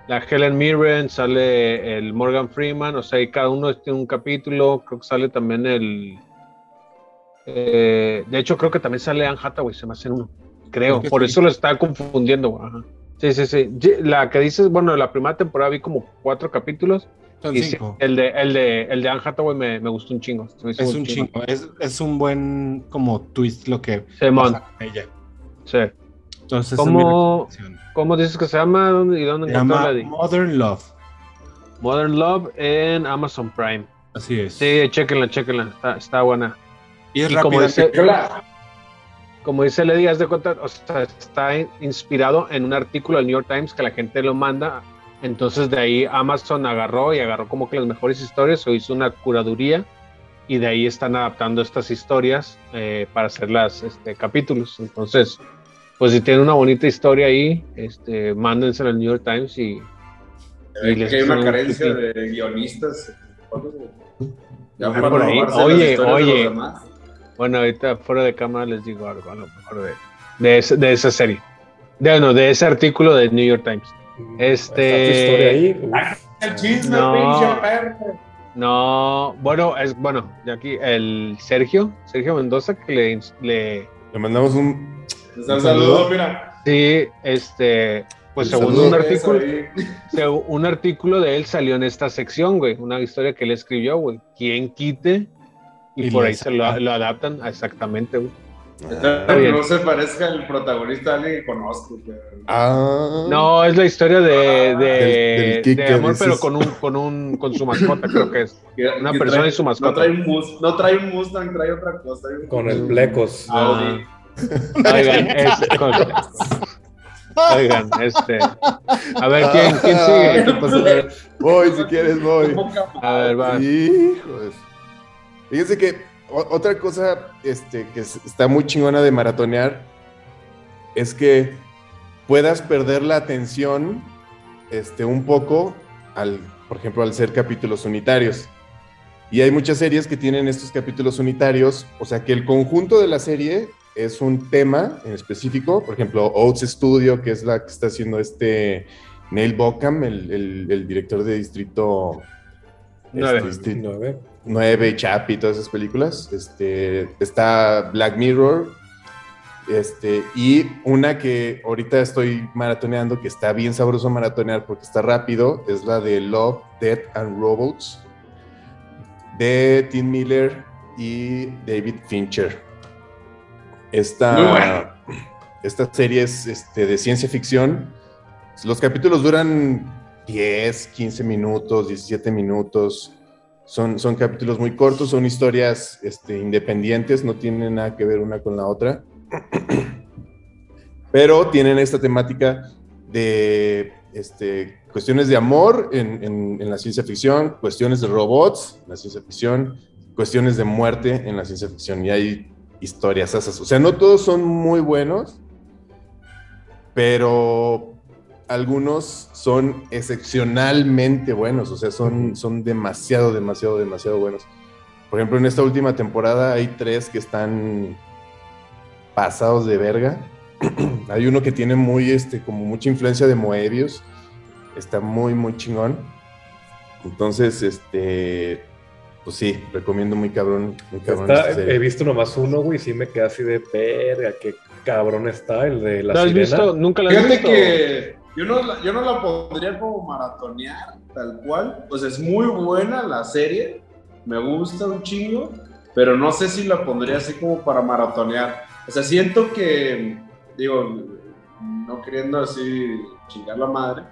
Speaker 3: la Helen Mirren, sale el Morgan Freeman, o sea, y cada uno tiene un capítulo, creo que sale también el... Eh, de hecho, creo que también sale Anne Hathaway, se me hace uno, creo, por eso lo estaba confundiendo. Sí, sí, sí. La que dices, bueno, la primera temporada vi como cuatro capítulos. Son cinco. el, de, el, de, el de Anne Hathaway me, me gustó un chingo.
Speaker 7: Es un chingo, Es, es, un buen como twist lo que
Speaker 3: sí, pasa con ella. Sí. Entonces, ¿Cómo, ¿Cómo dices que se llama? ¿Y dónde
Speaker 7: se llama Modern Love.
Speaker 3: Modern Love en Amazon Prime.
Speaker 7: Así es.
Speaker 3: Sí, chequenla, chequenla. Está, está buena.
Speaker 7: Y, es como dice,
Speaker 3: como dice Lady, de cuenta, o sea, está inspirado en un artículo del New York Times que la gente lo manda. Entonces de ahí Amazon agarró y agarró como que las mejores historias o hizo una curaduría y de ahí están adaptando estas historias eh, para hacer las este, capítulos. Entonces, pues si tiene una bonita historia ahí, este, mándensela al New York Times y,
Speaker 5: y les hay una carencia de guionistas.
Speaker 3: Ya por ahí. Oye, oye. Bueno, ahorita fuera de cámara les digo algo, a lo mejor de, de, esa serie. De, no, de ese artículo de New York Times. Este.
Speaker 6: historia ahí?
Speaker 5: El chisme,
Speaker 3: No.
Speaker 5: pinche perro.
Speaker 3: No, bueno, es bueno, de aquí el Sergio, Sergio Mendoza, que le, le
Speaker 4: Le mandamos un.
Speaker 5: Un saludo, mira.
Speaker 3: sí, este, pues según un artículo, según un artículo de él salió en esta sección, güey, una historia que él escribió, güey. ¿Quién quite? Y,
Speaker 7: Y
Speaker 3: por ahí se lo, lo adaptan a exactamente, güey.
Speaker 4: Ah.
Speaker 5: No se parezca al protagonista a alguien que conozco. pero-
Speaker 4: ah.
Speaker 3: No, es la historia de, de,
Speaker 4: Del- del Kike,
Speaker 3: de amor, pero con un, con un, con su mascota, creo que es. Una
Speaker 5: que
Speaker 3: persona
Speaker 5: trae-
Speaker 3: y su mascota.
Speaker 5: No trae, un mus- no trae un Mustang, trae otra cosa. trae un-
Speaker 6: Con el Plecos.
Speaker 5: Audi.
Speaker 3: Oigan, este, con- oigan, este, a ver, ¿quién, quién sigue?
Speaker 4: ¿Qué pasó? Voy, si quieres, voy.
Speaker 3: A ver, va.
Speaker 4: Hijos. Fíjense que otra cosa este, que es- está muy chingona de maratonear es que puedas perder la atención este, un poco, al, por ejemplo, al ser capítulos unitarios. Y hay muchas series que tienen estos capítulos unitarios, o sea que el conjunto de la serie es un tema en específico, por ejemplo, Oats Studio, que es la que está haciendo este Neil Bockham, el director de Distrito
Speaker 3: Nueve.
Speaker 4: este, Distrito-
Speaker 6: Nueve.
Speaker 4: 9, Chappie, todas esas películas. Este, está Black Mirror. Este, y una que ahorita estoy maratoneando, que está bien sabroso maratonear porque está rápido, es la de Love, Death and Robots de Tim Miller y David Fincher. Esta, esta serie es este, de ciencia ficción. Los capítulos duran 10, 15 minutos, 17 minutos. Son, son capítulos muy cortos, son historias este, independientes, no tienen nada que ver una con la otra. Pero tienen esta temática de este, cuestiones de amor en, en- en la ciencia ficción, cuestiones de robots en la ciencia ficción, cuestiones de muerte en la ciencia ficción. Y hay historias esas. O sea, no todos son muy buenos, pero algunos son excepcionalmente buenos, o sea, son, son demasiado, demasiado, demasiado buenos. Por ejemplo, en esta última temporada hay tres que están pasados de verga. hay uno que tiene muy, este, como mucha influencia de Moebius. Está muy, muy chingón. Entonces, este, pues sí, recomiendo muy cabrón, muy cabrón
Speaker 6: Está-
Speaker 4: serie.
Speaker 6: he visto nomás uno, güey, sí me quedé así de verga, qué cabrón está el de la
Speaker 3: ¿Lo has
Speaker 6: sirena.
Speaker 3: visto? ¿Nunca lo has
Speaker 5: Fíjate
Speaker 3: visto?
Speaker 5: que yo no, la- yo no la pondría como maratonear, tal cual. Pues es muy buena la serie, me gusta un chingo, pero no sé si la pondría así como para maratonear. O sea, siento que, digo, no queriendo así chingar la madre,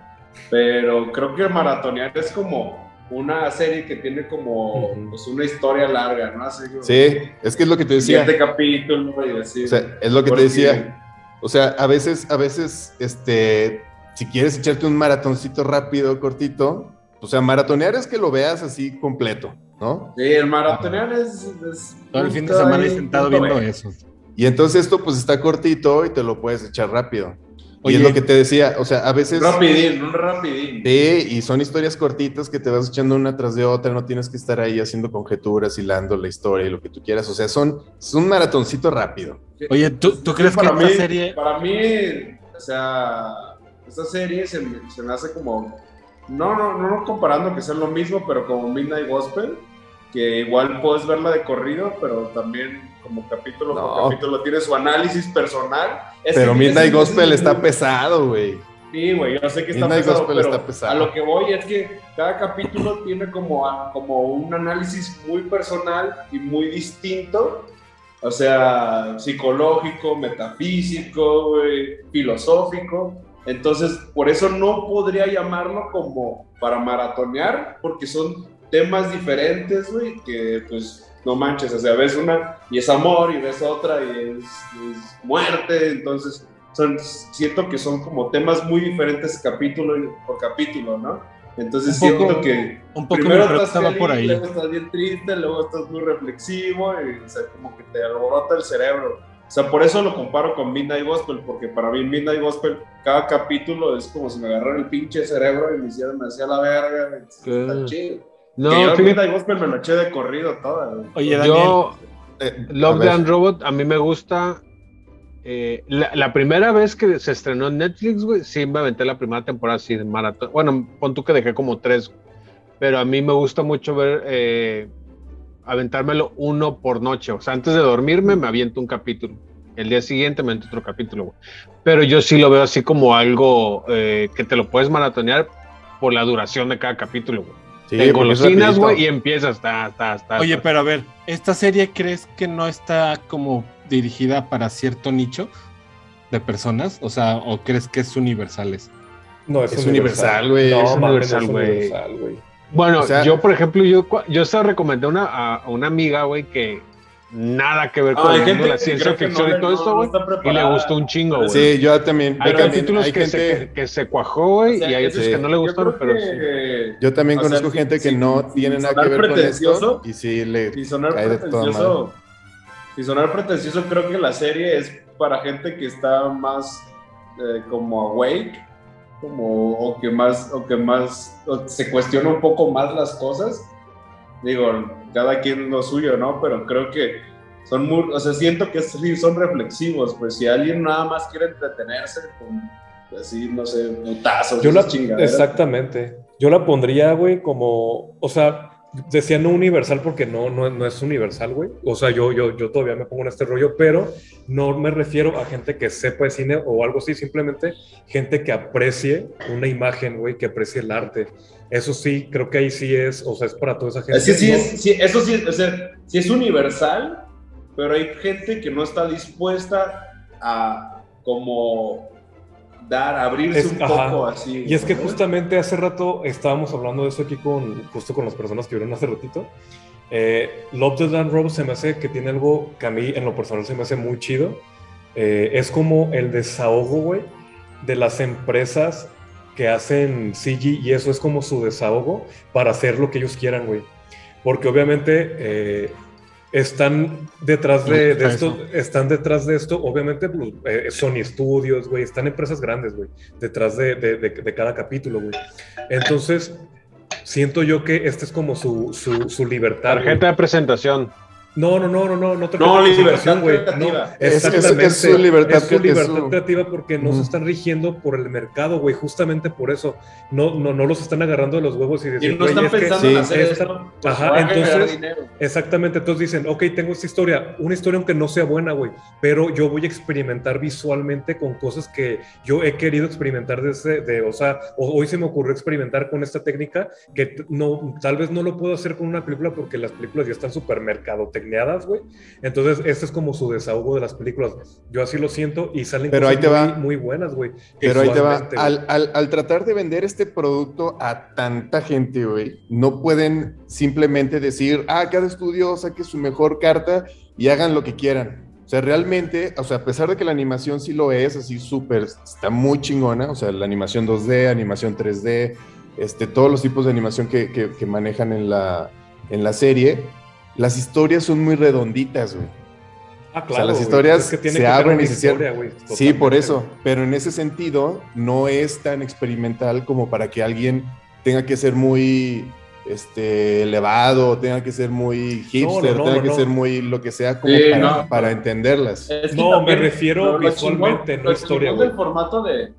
Speaker 5: pero creo que maratonear es como una serie que tiene como pues, una historia larga, ¿no? Así como
Speaker 4: Sí, es que es lo que te decía.
Speaker 5: siguiente capítulo y así.
Speaker 4: O sea, es lo que te decía. O sea, a veces, a veces, este, si quieres echarte un maratoncito rápido, cortito, o sea, maratonear es que lo veas así completo, ¿no?
Speaker 5: Sí, el maratonear es, es
Speaker 7: Todo el fin de semana he
Speaker 5: ahí,
Speaker 7: sentado viendo eso.
Speaker 4: Y entonces esto pues está cortito y te lo puedes echar rápido. y
Speaker 7: Oye.
Speaker 4: es lo que te decía, o sea, a veces...
Speaker 5: Rapidín, un rapidín.
Speaker 4: Sí, y son historias cortitas que te vas echando una tras de otra, no tienes que estar ahí haciendo conjeturas, hilando la historia y lo que tú quieras, o sea, son, es un maratoncito rápido.
Speaker 7: Oye, ¿tú, tú crees que
Speaker 5: para
Speaker 7: esta
Speaker 5: mí,
Speaker 7: serie...
Speaker 5: Para mí, o sea, esta serie se se me hace como, no, no, no comparando que sea lo mismo, pero como Midnight Gospel, que igual puedes verla de corrido, pero también como capítulo
Speaker 4: No.
Speaker 5: por capítulo tiene su análisis personal.
Speaker 4: Pero Midnight
Speaker 5: es-
Speaker 4: Gospel
Speaker 5: es-
Speaker 4: está pesado, güey.
Speaker 5: Sí, güey, yo sé que está
Speaker 4: Midnight
Speaker 5: pesado,
Speaker 4: Gospel
Speaker 5: pero
Speaker 4: está pesado.
Speaker 5: a lo que voy es que cada capítulo tiene como, a- como un análisis muy personal y muy distinto, o sea, psicológico, metafísico, güey, filosófico. Entonces, por eso no podría llamarlo como para maratonear, porque son temas diferentes, güey, que pues no manches, o sea, ves una y es amor y ves otra y es, es muerte, entonces son, siento que son como temas muy diferentes capítulo por capítulo, ¿no? Entonces
Speaker 7: Un poco-
Speaker 5: siento que
Speaker 7: Un poco
Speaker 5: primero estás feliz,
Speaker 7: por ahí.
Speaker 5: luego estás bien triste, luego estás muy reflexivo y o sea, como que te alborota el cerebro. O sea, por eso lo comparo con Midnight Gospel, porque para mí Midnight Gospel, cada capítulo es como si me agarraran el pinche cerebro y me hicieran así a la verga.
Speaker 3: ¿Qué?
Speaker 5: Está chido.
Speaker 3: No,
Speaker 5: que yo
Speaker 3: fíjate,
Speaker 5: Midnight Gospel me lo eché de corrido toda.
Speaker 7: Oye, Daniel,
Speaker 3: yo,
Speaker 4: Eh, a
Speaker 3: Love, Dan Robot, a mí me gusta eh, la, primera vez que se estrenó en Netflix, güey, sí me aventé la primera temporada así de maratón. Bueno, pon tú que dejé como tres, pero a mí me gusta mucho ver, eh, aventármelo uno por noche. O sea, antes de dormirme me aviento un capítulo. El día siguiente me aviento otro capítulo, güey. Pero yo sí lo veo así como algo eh, que te lo puedes maratonear por la duración de cada capítulo, güey. Sí, te golosinas, güey, y empiezas. Ta, ta, ta,
Speaker 7: Oye, pero a ver, ¿esta serie crees que no está como dirigida para cierto nicho de personas? O sea, ¿o crees que es universales?
Speaker 3: No, es, universal, güey. No, es universal, güey. Bueno, yo, por ejemplo, yo, yo se recomendé una, a una amiga, güey, que nada que ver con la ciencia ficción y todo esto, güey. y le gustó un chingo, güey.
Speaker 4: Sí, yo también.
Speaker 3: Hay capítulos que, se, que, se cuajó, güey, y hay otros que no le gustaron, pero sí.
Speaker 4: Yo también conozco gente que no tiene nada que ver con esto y sí le
Speaker 5: y sonar cae de toda Si sonar pretencioso, creo que la serie es para gente que está más eh, como awake, como, o que más, o que más, se cuestiona un poco más las cosas digo, cada quien lo suyo, ¿no? Pero creo que son muy, o sea, siento que sí son reflexivos, pues si alguien nada más quiere entretenerse con, así, no sé, putazos,
Speaker 6: Yo la, exactamente. Yo la pondría, güey, como, o sea, decía no universal porque no, no, no es universal, güey. O sea, yo, yo, yo todavía me pongo en este rollo, pero no me refiero a gente que sepa de cine o algo así, simplemente gente que aprecie una imagen, güey, que aprecie el arte. Eso sí, creo que ahí sí es, o sea, es para toda esa gente.
Speaker 5: Sí, sí, sí eso sí, o sea, sí es universal, pero hay gente que no está dispuesta a como dar, abrirse un poco así.
Speaker 6: Y es que justamente hace rato estábamos hablando de eso aquí con, justo con las personas que vieron hace ratito. Eh, Love the Land Road se me hace que tiene algo que a mí en lo personal se me hace muy chido. Eh, es como el desahogo, güey, de las empresas que hacen CG y eso es como su desahogo para hacer lo que ellos quieran, güey. Porque obviamente eh, están detrás de, esto, están detrás de esto, obviamente pues, eh, Sony Studios, güey, están empresas grandes, güey, detrás de, de, cada capítulo, güey. Entonces, siento yo que este es como su, su, su libertad.
Speaker 3: Tarjeta de presentación.
Speaker 6: No, no, no, no, no, no
Speaker 5: te No, libertad güey. No,
Speaker 6: exactamente. Es, su libertad, es su libertad creativa porque no se están rigiendo por el mercado, güey. Justamente por eso. No, no, no los están agarrando de los huevos y
Speaker 5: diciendo. Y no están pensando en hacer esto.
Speaker 6: Pues, Ajá, entonces. Exactamente. Entonces dicen, ok, tengo esta historia. Una historia aunque no sea buena, güey. Pero yo voy a experimentar visualmente con cosas que yo he querido experimentar desde. De, o sea, hoy se me ocurrió experimentar con esta técnica que no, tal vez no lo puedo hacer con una película porque las películas ya están supermercado güey. Entonces, este es como su desahogo de las películas. Yo así lo siento y salen
Speaker 4: Pero
Speaker 6: cosas
Speaker 4: ahí te
Speaker 6: muy,
Speaker 4: va.
Speaker 6: muy buenas, güey.
Speaker 4: Pero ahí te va. Al, al, al, tratar de vender este producto a tanta gente, güey, no pueden simplemente decir, ah, cada estudio saque su mejor carta y hagan lo que quieran. O sea, realmente, o sea, a pesar de que la animación sí lo es, así súper, está muy chingona, o sea, la animación 2D, animación 3D, este, todos los tipos de animación que, que, que manejan en la, en la serie, las historias son muy redonditas, güey. Ah, claro. O sea, las historias se abren y se cierran. Sí, por eso. Pero en ese sentido, no es tan experimental como para que alguien tenga que ser muy este, elevado, tenga que ser muy hipster, tenga que ser muy lo que sea como para, entenderlas.
Speaker 6: no, me refiero visualmente, no historia.
Speaker 5: El formato de,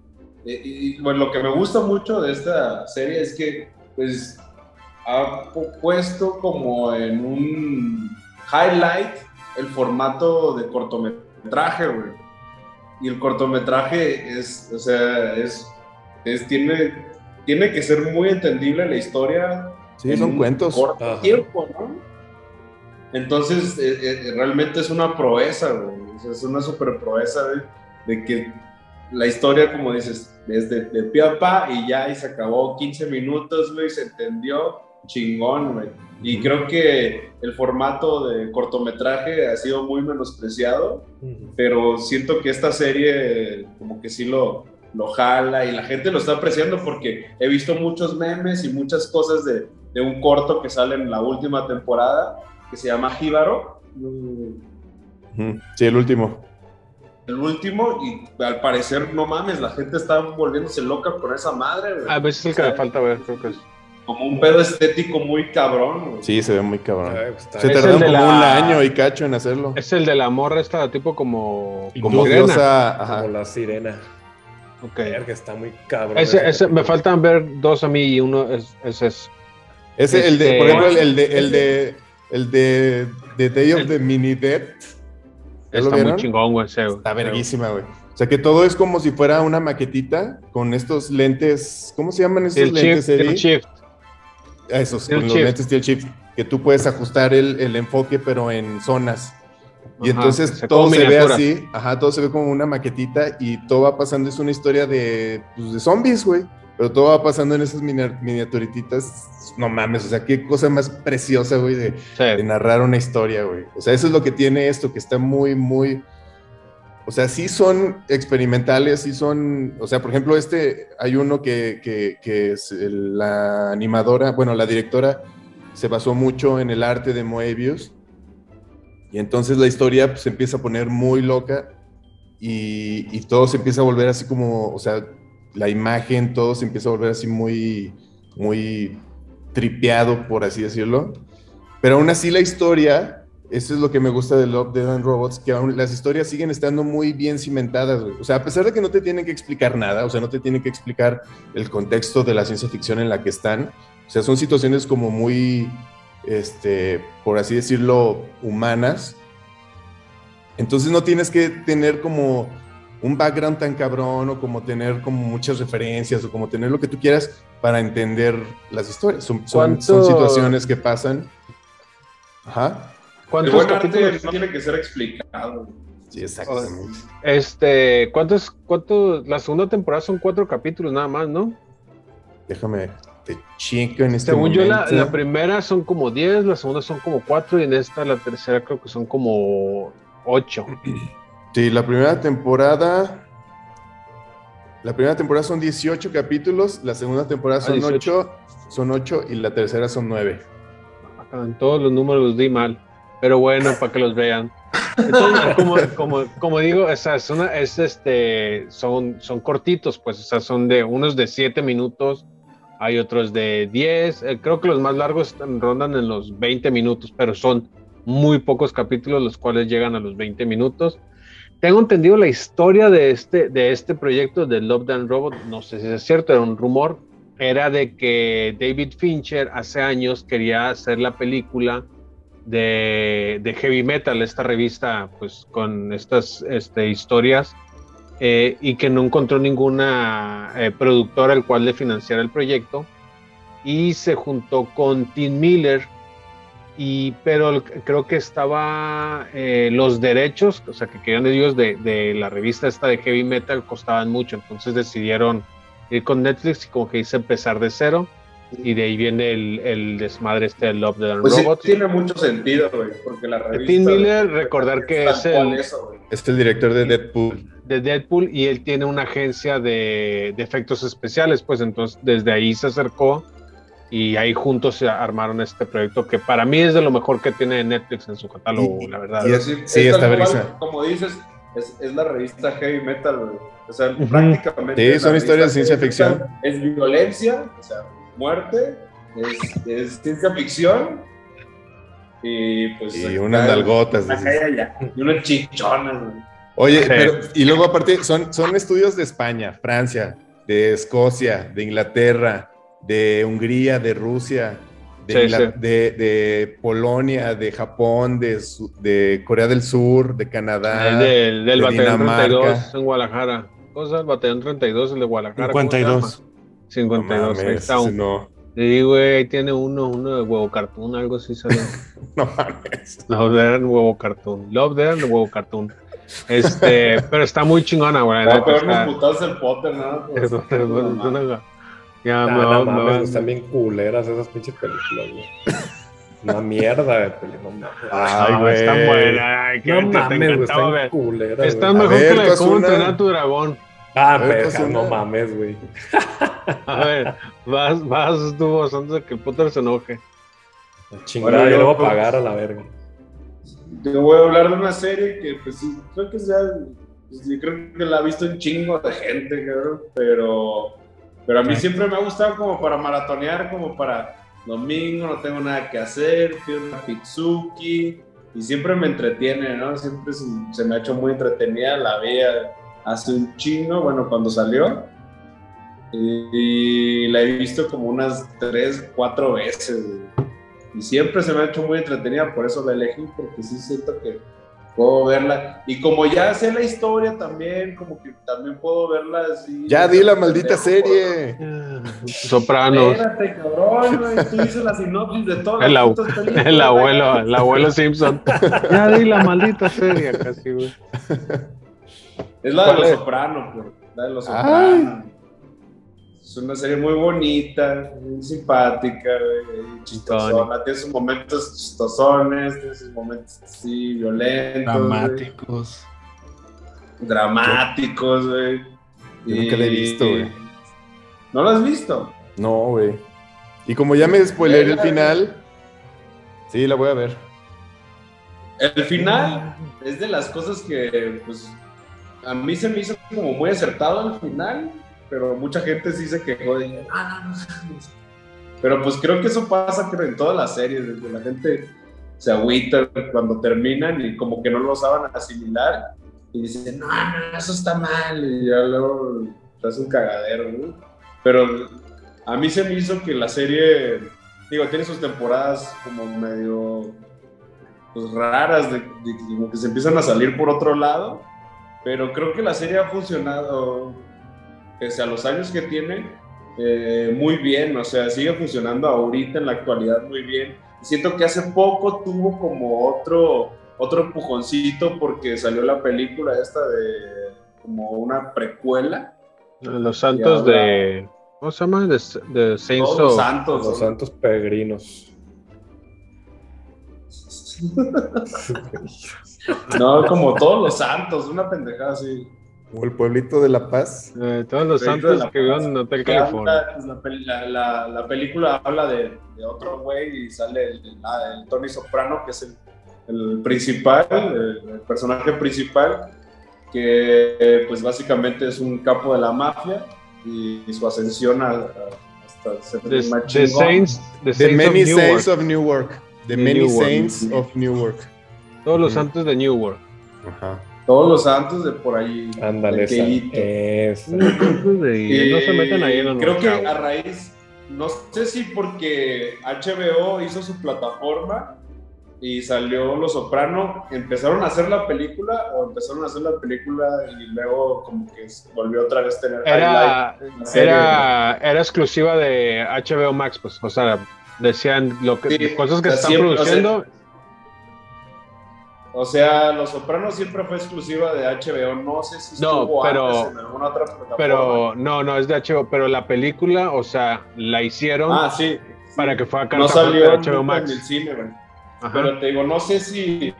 Speaker 5: y, bueno, lo que me gusta mucho de esta serie es que, pues, ha puesto como en un highlight el formato de cortometraje, güey. Y el cortometraje es, o sea, es, es tiene, tiene que ser muy entendible la historia.
Speaker 4: Sí, son cuentos.
Speaker 5: Corto tiempo, ¿no? Entonces, eh, eh, realmente es una proeza, güey. es una super proeza de que la historia, como dices, es de, de pie a pa y ya y se acabó 15 minutos, güey, se entendió chingón, güey. Y creo que el formato de cortometraje ha sido muy menospreciado, pero siento que esta serie como que sí lo, lo jala y la gente lo está apreciando porque he visto muchos memes y muchas cosas de, de un corto que sale en la última temporada que se llama Jíbaro.
Speaker 4: Sí, el último.
Speaker 5: El último, y al parecer, no mames, la gente está volviéndose loca por esa madre, güey.
Speaker 3: A veces es el que me falta ver, creo que es.
Speaker 5: Como un pedo estético muy cabrón.
Speaker 4: Sí, se ve muy cabrón.
Speaker 6: Pues,
Speaker 4: se tardaron como un año y cacho en hacerlo.
Speaker 3: Es el de la morra esta, tipo como...
Speaker 4: Como diosa.
Speaker 6: Como la sirena.
Speaker 3: Ok.
Speaker 6: que está muy cabrón.
Speaker 3: Ese, ese, me faltan ver dos a mí y uno es, es ese.
Speaker 4: Ese, el de, por ejemplo, el de, el de, el de, The Day of the Mini Death.
Speaker 3: Está muy chingón, güey. Está
Speaker 4: verguísima, güey. O sea que todo es como si fuera una maquetita con estos lentes. ¿Cómo se llaman estos lentes,
Speaker 3: Eddie? Shift.
Speaker 4: Esos, con los lentes Steel Shift. Que tú puedes ajustar el, el enfoque, pero en zonas. Y entonces todo se ve así, ajá, todo se ve como una maquetita y todo va pasando, es una historia de, pues, de zombies, güey. Pero todo va pasando en esas miniaturititas. No mames, o sea, qué cosa más preciosa, güey, de, de, narrar una historia, güey. O sea, eso es lo que tiene esto, que está muy, muy. O sea, sí son experimentales, sí son. O sea, por ejemplo, este, hay uno que, que, es la animadora, bueno, la directora se basó mucho en el arte de Moebius y entonces la historia pues, se empieza a poner muy loca y, todo se empieza a volver así como, o sea, la imagen, todo se empieza a volver así muy, muy tripeado, por así decirlo. Pero aún así la historia, eso es lo que me gusta de Love, Dead and Robots, que aún las historias siguen estando muy bien cimentadas. O sea, a pesar de que no te tienen que explicar nada, o sea, no te tienen que explicar el contexto de la ciencia ficción en la que están. O sea, son situaciones como muy este, por así decirlo, humanas. Entonces no tienes que tener como un background tan cabrón o como tener como muchas referencias o como tener lo que tú quieras para entender las historias. Son, son, situaciones que pasan. Ajá.
Speaker 5: ¿Cuántos capítulos tiene que ser explicado?
Speaker 4: Sí, exactamente.
Speaker 3: Este, ¿cuántos, cuántos, la segunda temporada son cuatro capítulos nada más, ¿no?
Speaker 4: Déjame, chico en este
Speaker 3: Según yo, la, primera son como 10, la segunda son como 4 y en esta, la tercera, creo que son como 8.
Speaker 4: Sí, la primera temporada. La primera temporada son 18 capítulos, la segunda temporada son 8, son 8 y la tercera son 9.
Speaker 3: En todos los números los di mal, pero bueno, para que los vean. como, digo, es es este, son, son cortitos, pues, o sea, son de unos de 7 minutos hay otros de 10, eh, creo que los más largos rondan en los 20 minutos, pero son muy pocos capítulos los cuales llegan a los 20 minutos. Tengo entendido la historia de este, de este proyecto de Love Dan Robot, no sé si es cierto, era un rumor, era de que David Fincher hace años quería hacer la película de, de Heavy Metal, esta revista pues con estas este, historias eh, y que no encontró ninguna eh, productora al cual le financiara el proyecto y se juntó con Tim Miller y pero creo que estaba eh, los derechos o sea que querían ellos de, de, la revista esta de heavy metal costaban mucho entonces decidieron ir con Netflix y como que hice empezar de cero y de ahí viene el, el desmadre este de Love the
Speaker 5: pues Robots. tiene mucho sentido, güey, porque la revista...
Speaker 3: Tim Miller, recordar que es el,
Speaker 4: es el director de Deadpool.
Speaker 3: De Deadpool y él tiene una agencia de, de, efectos especiales, pues entonces desde ahí se acercó y ahí juntos se armaron este proyecto que para mí es de lo mejor que tiene Netflix en su catálogo, la verdad.
Speaker 4: sí, está vergüenza.
Speaker 5: Como dices, es, es, la revista Heavy Metal, güey. O sea, prácticamente...
Speaker 4: Sí, son historias de ciencia ficción.
Speaker 5: Es violencia, o sea, muerte, es, ciencia ficción y pues...
Speaker 4: Y unas nalgotas.
Speaker 5: Y unas chichonas.
Speaker 4: Oye, pero, y luego aparte son, son estudios de España, Francia, de Escocia, de Inglaterra, de Hungría, de Rusia, de, de, Polonia, de Japón, de, de, Corea del Sur, de Canadá,
Speaker 3: del, del de Batallón 32 en Guadalajara. Cosa, el Batallón 32, el de Guadalajara.
Speaker 7: 52.
Speaker 3: 52, ahí está. Un, no. Sí, güey, ahí tiene uno, uno de huevo cartoon, algo así sale.
Speaker 4: no mames.
Speaker 3: Love Dead huevo cartoon. Love Dead huevo cartoon. Este, pero está muy chingona, güey.
Speaker 5: No, pero unos putados el Potter, ¿no? Eso,
Speaker 6: no, ya, no, no, mames, están bien culeras esas pinches películas, güey. Una mierda de película.
Speaker 3: Ay, güey. Están buenas. Ay,
Speaker 6: no mames, están culeras.
Speaker 3: Están mejor que la de cómo entrenar tu dragón.
Speaker 6: Ah, pero no mames, güey.
Speaker 3: A ver, vas, vas tú vos antes de que el Potter se enoje.
Speaker 6: Chingada, yo le voy a pagar a la verga.
Speaker 5: Te voy a hablar de una serie que, pues, creo que ya. Pues, yo creo que la ha visto un chingo de gente, cabrón, pero Pero a mí siempre me ha gustado como para maratonear, como para domingo, no tengo nada que hacer, pido una pizzuki y siempre me entretiene, ¿no? Siempre se, me ha hecho muy entretenida, la veía hace un chino, bueno, cuando salió. Y, la he visto como unas tres, cuatro veces. Y siempre se me ha hecho muy entretenida, por eso la elegí, porque sí siento que puedo verla. Y como ya sé la historia también, como que también puedo verla así.
Speaker 4: Ya di la maldita serie.
Speaker 3: Sopranos.
Speaker 5: Espérate, cabrón, Tú dices la sinopsis de todo.
Speaker 3: El, el abuelo, el abuelo Simpson. ya di la maldita serie casi, güey.
Speaker 5: Es la de los Sopranos, pues. La de los Sopranos. Es una serie muy bonita, muy simpática, chistosona. Tiene sus momentos chistosones, tiene sus momentos así violentos.
Speaker 7: Dramáticos.
Speaker 5: Dramáticos, güey.
Speaker 4: Yo nunca la he visto, güey.
Speaker 5: ¿No lo has visto?
Speaker 4: No, güey. Y como ya me spoileré el final, sí, la voy a ver.
Speaker 5: El final es de las cosas que, pues, a mí se me hizo como muy acertado el final pero mucha gente sí se quejó de, ah, no, no, Pero pues creo que eso pasa creo, en todas las series, la gente se agüita cuando terminan y como que no lo saben asimilar y dicen, no, no, eso está mal, y ya luego hace un cagadero, ¿no? Pero a mí se me hizo que la serie, digo, tiene sus temporadas como medio pues, raras, de, como que se empiezan a salir por otro lado, pero creo que la serie ha funcionado pese a los años que tiene, eh, muy bien, o sea, sigue funcionando ahorita en la actualidad muy bien. Siento que hace poco tuvo como otro, otro empujoncito porque salió la película esta de como una precuela.
Speaker 3: Los santos de... ¿Cómo se llama? De, de
Speaker 5: Saints los santos.
Speaker 6: Los santos peregrinos.
Speaker 5: no, como todos los santos, una pendejada así.
Speaker 4: O el pueblito de La Paz.
Speaker 3: Eh, todos los santos que viven en Hotel California.
Speaker 5: Pues, la, la, película habla de, de otro güey y sale el, ah, el, Tony Soprano, que es el, el principal, el, personaje principal, que pues básicamente es un capo de la mafia y, su ascensión a, hasta ser
Speaker 3: the, the Saints,
Speaker 4: the, Many Saints of Newark. The Many Saints of Newark.
Speaker 3: Todos los santos de Newark.
Speaker 5: Ajá. Todos los santos de por ahí.
Speaker 6: Ándale,
Speaker 3: eso. no se meten ahí en
Speaker 5: Creo que a raíz, no sé si porque HBO hizo su plataforma y salió Los Soprano, empezaron a hacer la película o empezaron a hacer la película y luego como que volvió otra vez a tener
Speaker 3: era, era, era, exclusiva de HBO Max, pues, o sea, decían lo que, cosas que están produciendo.
Speaker 5: O sea, Los Sopranos siempre fue exclusiva de HBO. No sé si estuvo
Speaker 3: pero,
Speaker 5: en alguna otra plataforma.
Speaker 3: Pero no, no es de HBO. Pero la película, o sea, la hicieron
Speaker 5: ah, sí,
Speaker 3: para que fuera
Speaker 5: no salió de HBO Max. En el cine, güey. Pero te digo, no sé si.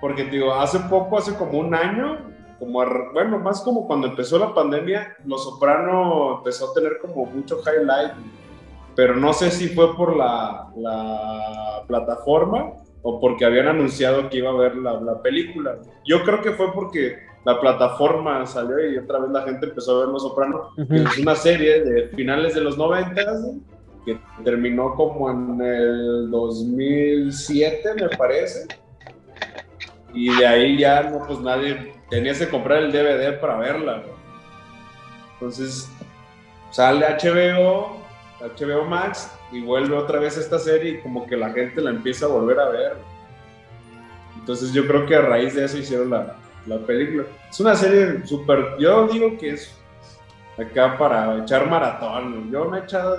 Speaker 5: Porque te digo, hace poco, hace como un año, como bueno, más como cuando empezó la pandemia, Los Soprano empezó a tener como mucho highlight. Pero no sé si fue por la, la plataforma o porque habían anunciado que iba a ver la, película. Yo creo que fue porque la plataforma salió y otra vez la gente empezó a ver Los Soprano, es una serie de finales de los 90 que terminó como en el 2007, me parece. Y de ahí ya no, pues nadie, tenías que comprar el DVD para verla. Entonces sale HBO, HBO Max y vuelve otra vez esta serie y como que la gente la empieza a volver a ver. Entonces yo creo que a raíz de eso hicieron la, la película. Es una serie súper, yo digo que es acá para echar maratón. Yo me he echado,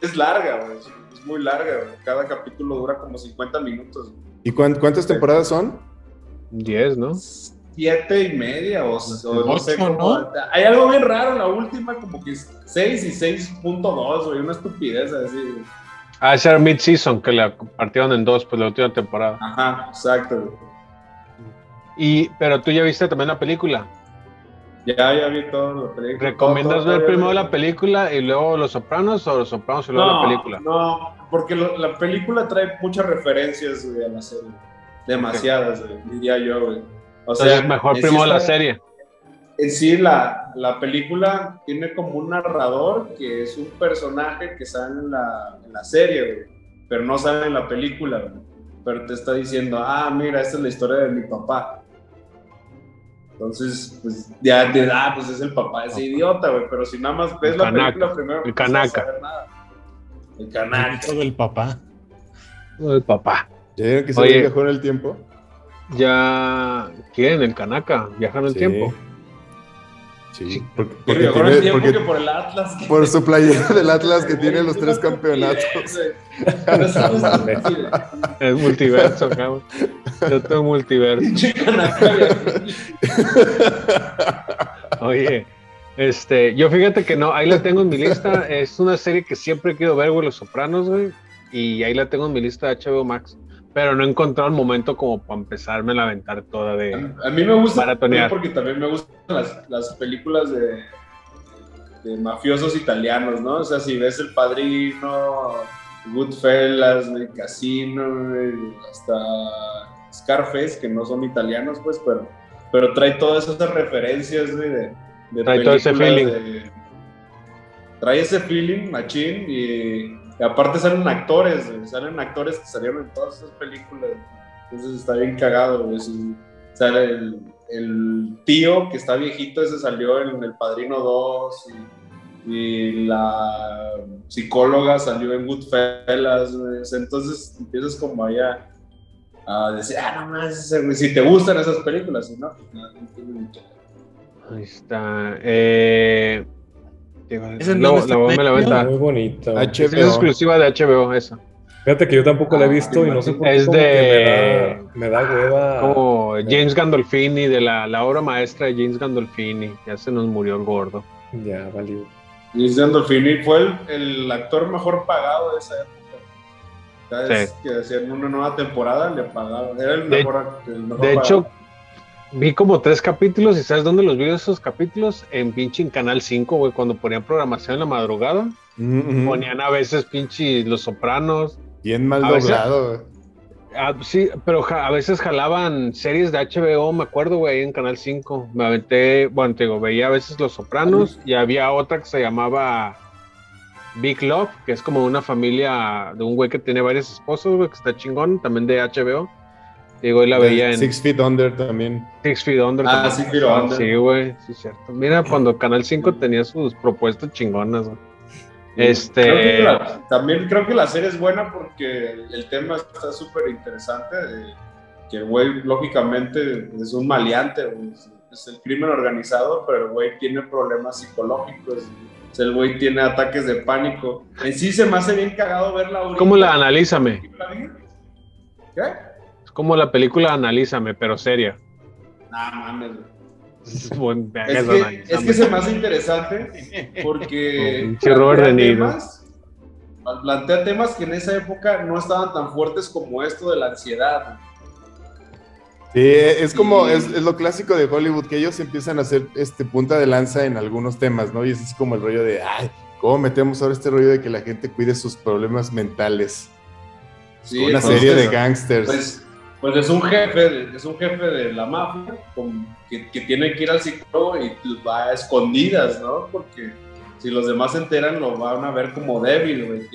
Speaker 5: es larga, es muy larga, cada capítulo dura como 50 minutos.
Speaker 4: ¿Y cuántas temporadas son?
Speaker 3: 10, ¿no?
Speaker 5: Siete y media o, no sé cómo. Hay algo bien raro, la última como que es 6 y 6.2, güey, una estupidez así.
Speaker 3: Ah, ese era mid-season, que la partieron en dos, pues la última temporada.
Speaker 5: Ajá, exacto.
Speaker 3: Y, pero tú ya viste también la película.
Speaker 5: Ya, ya vi todo la película.
Speaker 3: ¿Recomiendas ver primero la película y luego Los Sopranos o Los Sopranos y luego la película?
Speaker 5: No, porque la película trae muchas referencias a la serie. Demasiadas, diría yo, güey.
Speaker 3: O sea, es mejor primero la serie.
Speaker 5: en sí la, la, película tiene como un narrador que es un personaje que sale en la, en la serie, pero no sale en la película, pero te está diciendo, ah, mira, esta es la historia de mi papá. Entonces, pues ya te da, ah, pues es el papá ese idiota, güey, pero si nada más ves la película primero,
Speaker 3: el canaca.
Speaker 5: El canaca.
Speaker 7: Todo el papá.
Speaker 3: Todo el papá.
Speaker 4: ¿Ya vieron que se viajó en el tiempo?
Speaker 3: Ya, ¿quién? El canaca, viajan en el tiempo.
Speaker 4: Sí,
Speaker 5: porque, porque, por el Atlas.
Speaker 4: Por su playera del Atlas que tiene los tres campeonatos.
Speaker 3: es multiverso, cabrón. Yo tengo multiverso. Oye, este, yo fíjate que no, ahí la tengo en mi lista. Es una serie que siempre he querido ver, güey, Los Sopranos, güey. Y ahí la tengo en mi lista de HBO Max pero no he encontrado el momento como para empezarme a aventar toda de.
Speaker 5: A, mí me gusta porque también me gustan las, las películas de, de, mafiosos italianos, ¿no? O sea, si ves El Padrino, Goodfellas, El Casino, hasta Scarface, que no son italianos, pues, pero, pero trae todas esas referencias de,
Speaker 3: de trae todo ese feeling.
Speaker 5: Trae ese feeling, machín, y aparte salen actores, salen actores que salieron en todas esas películas. Entonces está bien cagado, güey. Sale el, tío que está viejito, ese salió en El Padrino 2. Y, la psicóloga salió en Goodfellas. Entonces empiezas como allá a decir, ah, no más, si te gustan esas películas, no, pues no,
Speaker 3: no Ahí está. Eh,
Speaker 6: esa no, la, me la venta. Muy bonita.
Speaker 3: Es exclusiva de HBO, esa.
Speaker 6: Fíjate que yo tampoco la he visto y no sé por qué.
Speaker 3: Es de.
Speaker 6: Me da, hueva.
Speaker 3: Como James Gandolfini, de la, la, obra maestra de James Gandolfini. Ya se nos murió el gordo.
Speaker 6: Ya, valió.
Speaker 5: James Gandolfini fue el, el actor mejor pagado de esa época. Cada vez que hacían una nueva temporada le pagaban. Era el mejor, de, el mejor
Speaker 3: De hecho, Vi como tres capítulos y ¿sabes dónde los vi esos capítulos? En pinche en Canal 5, güey, cuando ponían programación en la madrugada. Ponían a veces pinche Los Sopranos.
Speaker 4: Bien mal doblado.
Speaker 3: Ah, sí, pero a veces jalaban series de HBO, me acuerdo, güey, en Canal 5. Me aventé, bueno, te digo, veía a veces Los Sopranos y había otra que se llamaba Big Love, que es como una familia de un güey que tiene varios esposos, güey, que está chingón, también de HBO. Digo, y la veía en.
Speaker 4: Six Feet Under también.
Speaker 3: Six Feet Under.
Speaker 5: Ah, Six Feet Under.
Speaker 3: Sí, güey, sí, cierto. Mira, cuando Canal 5 tenía sus propuestas chingonas, güey. Este.
Speaker 5: también creo que la serie es buena porque el tema está súper interesante. que el güey, lógicamente, es un maleante, Es el crimen organizado, pero el güey tiene problemas psicológicos. el güey tiene ataques de pánico. En sí se me hace bien cagado verla.
Speaker 3: ¿Cómo la analízame?
Speaker 5: ¿Qué?
Speaker 3: Como la película Analízame, pero seria.
Speaker 5: Ah, mames. Es, que, se me hace interesante porque
Speaker 3: plantea
Speaker 5: temas, plantea temas que en esa época no estaban tan fuertes como esto de la ansiedad.
Speaker 4: Sí, es como, es, lo clásico de Hollywood, que ellos empiezan a hacer este punta de lanza en algunos temas, ¿no? Y es así como el rollo de, ay, ¿cómo metemos ahora este rollo de que la gente cuide sus problemas mentales? Sí, Una serie de gangsters.
Speaker 5: Pues, pues es un jefe, es un jefe de la mafia que, tiene que ir al psicólogo y va a escondidas, ¿no? Porque si los demás se enteran lo van a ver como débil, güey.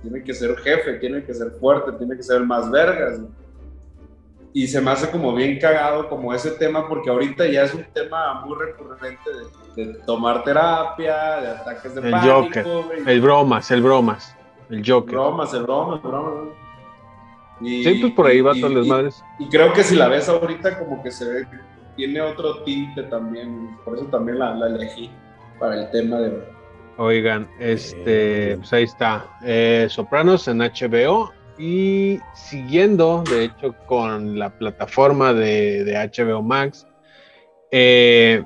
Speaker 5: Tiene, que ser jefe, tiene que ser fuerte, tiene que ser el más vergas. Y se me hace como bien cagado como ese tema porque ahorita ya es un tema muy recurrente de, tomar terapia, de ataques de
Speaker 3: el Joker, el bromas, el bromas, el Joker.
Speaker 5: Bromas, el bromas, el bromas
Speaker 3: sí, pues por ahí va todas las madres.
Speaker 5: Y creo que si la ves ahorita, como que se ve, tiene otro tinte también. Por eso también la, elegí para el tema de.
Speaker 3: Oigan, este, pues ahí está. Eh, Sopranos en HBO. Y siguiendo, de hecho, con la plataforma de, HBO Max, eh,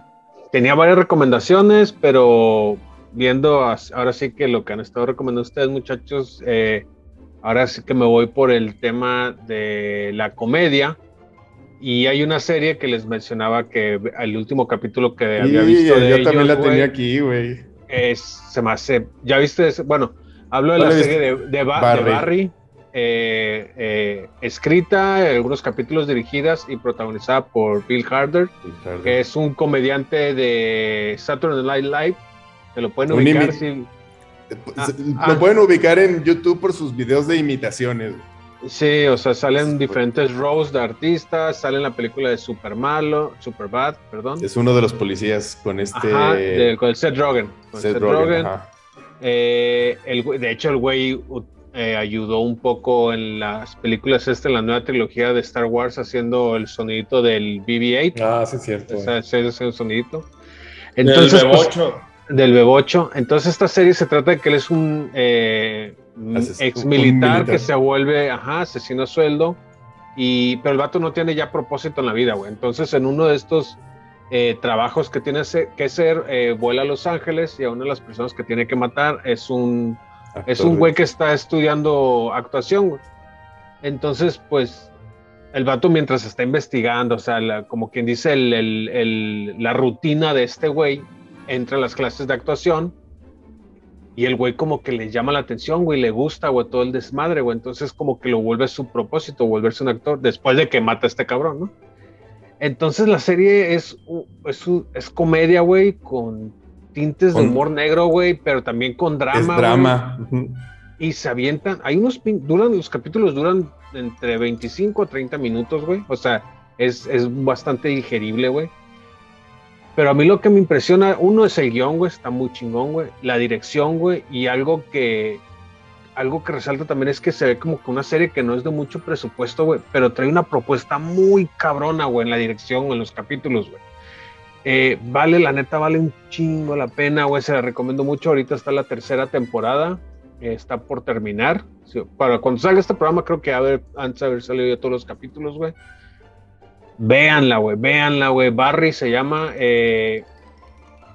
Speaker 3: tenía varias recomendaciones, pero viendo ahora sí que lo que han estado recomendando ustedes, muchachos, eh, Ahora sí que me voy por el tema de la comedia. Y hay una serie que les mencionaba que el último capítulo que había visto de
Speaker 4: Yo también la tenía aquí, güey.
Speaker 3: Se me hace, ¿ya viste? Bueno, hablo de la serie de, Barry. eh, eh, escrita, algunos capítulos dirigidas y protagonizada por Bill Harder, que es un comediante de Saturday Night Live. Se lo pueden ubicar.
Speaker 4: Ah, lo ah. pueden ubicar en YouTube por sus videos de imitaciones.
Speaker 3: Sí, o sea, salen diferentes roles de artistas, sale en la película de Super Malo, Super Bad, perdón.
Speaker 4: Es uno de los policías con este...
Speaker 3: con el Seth Rogen. Seth, Rogen. Eh, de hecho, el güey eh, ayudó un poco en las películas esta, en la nueva trilogía de Star Wars, haciendo el sonidito del BB-8.
Speaker 6: Ah, sí, es cierto.
Speaker 3: O sea, ese es el sonidito.
Speaker 5: Entonces, Bebocho.
Speaker 3: Pues, del Bebocho. Entonces, esta serie se trata de que él es un... Eh, ex militar que se vuelve, ajá, asesino a sueldo, y, pero el vato no tiene ya propósito en la vida, güey. Entonces, en uno de estos eh, trabajos que tiene que ser, eh, vuela a Los Ángeles y a una de las personas que tiene que matar es un, es un güey que está estudiando actuación, güey. Entonces, pues, el vato mientras está investigando, o sea, como quien dice, el, el, la rutina de este güey, entra a las clases de actuación y el güey como que le llama la atención, güey, le gusta, güey, todo el desmadre, güey. Entonces como que lo vuelve su propósito, volverse un actor, después de que mata a este cabrón, ¿no? Entonces la serie es, es, es comedia, güey, con tintes de humor negro, güey, pero también con drama.
Speaker 4: Es drama.
Speaker 3: Y se avientan, hay unos, duran, los capítulos duran entre 25 a 30 minutos, güey. O sea, es, es bastante digerible, güey. Pero a mí lo que me impresiona, uno es el guion, güey, está muy chingón, güey. La dirección, güey, y algo que, algo que resalta también es que se ve como que una serie que no es de mucho presupuesto, güey, pero trae una propuesta muy cabrona, güey, en la dirección, en los capítulos, güey. Eh, vale, la neta, vale un chingo la pena, güey, se la recomiendo mucho. Ahorita está la tercera temporada, eh, está por terminar. para cuando salga este programa, creo que haber, antes de haber salido ya todos los capítulos, güey. Véanla, güey, véanla, güey. Barry se llama eh,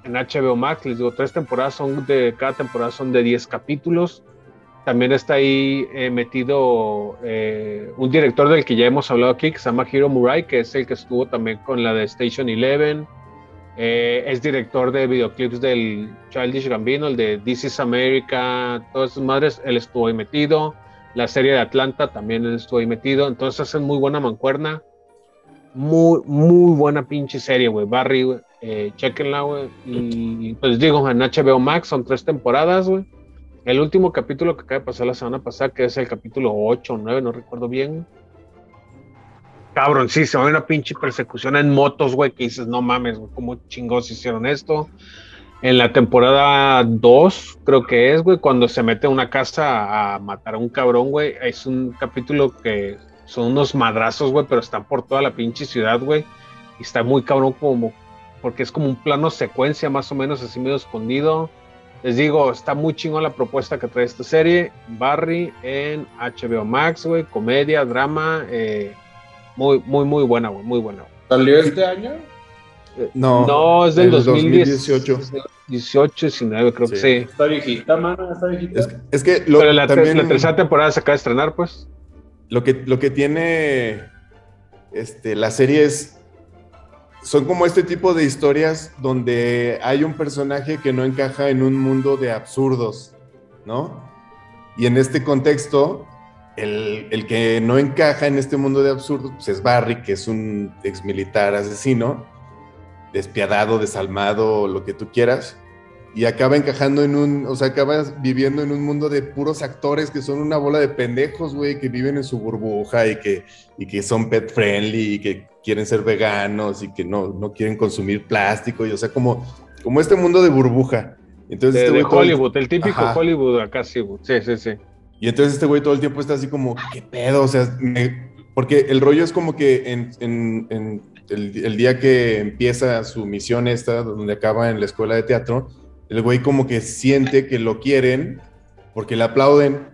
Speaker 3: en HBO Max. Les digo, tres temporadas son de, cada temporada son de 10 capítulos. También está ahí eh, metido eh, un director del que ya hemos hablado aquí, que se llama Hiro Murai, que es el que estuvo también con la de Station Eleven. es director de videoclips del Childish Gambino, el de This is America, todas esas madres, él estuvo ahí metido. La serie de Atlanta también estuvo ahí metido. Entonces hacen muy buena mancuerna. Muy, muy buena pinche serie, güey. Barry, güey. Eh, chequenla, güey. Y pues digo, en HBO Max son tres temporadas, güey. El último capítulo que acaba de pasar la semana pasada, que es el capítulo 8 o 9, no recuerdo bien. Cabrón, sí, se va una pinche persecución en motos, güey, que dices, no mames, güey, cómo chingos hicieron esto. En la temporada 2, creo que es, güey, cuando se mete a una casa a matar a un cabrón, güey, es un capítulo que son unos madrazos, güey, pero están por toda la pinche ciudad, güey. Y está muy cabrón como, porque es como un plano secuencia más o menos así medio escondido. Les digo, está muy chingón la propuesta que trae esta serie. Barry en HBO Max, güey, comedia, drama, eh, muy, muy, muy buena, güey, muy buena.
Speaker 5: ¿Salió este año?
Speaker 3: Eh, no, no, es del 2018. 18, 19, creo que sí.
Speaker 5: Está viejita, mano, está viejita.
Speaker 4: Es, que
Speaker 3: Pero la, la tercera temporada se acaba de estrenar, pues.
Speaker 4: Lo que, lo que tiene este, la serie es, son como este tipo de historias donde hay un personaje que no encaja en un mundo de absurdos, ¿no? Y en este contexto, el, el que no encaja en este mundo de absurdos pues es Barry, que es un ex militar asesino, despiadado, desalmado, lo que tú quieras y acaba encajando en un, o sea, acaba viviendo en un mundo de puros actores que son una bola de pendejos, güey, que viven en su burbuja y que, y que son pet friendly y que quieren ser veganos y que no, no quieren consumir plástico, y o sea, como, como este mundo de burbuja. Entonces,
Speaker 3: de, este Hollywood, el, típico Hollywood acá, sí, sí, sí, sí.
Speaker 4: Y entonces este güey todo el tiempo está así como, ¿qué pedo? O sea, porque el rollo es como que en, en, en el, el, día que empieza su misión esta, donde acaba en la escuela de teatro, el güey como que siente que lo quieren porque le aplauden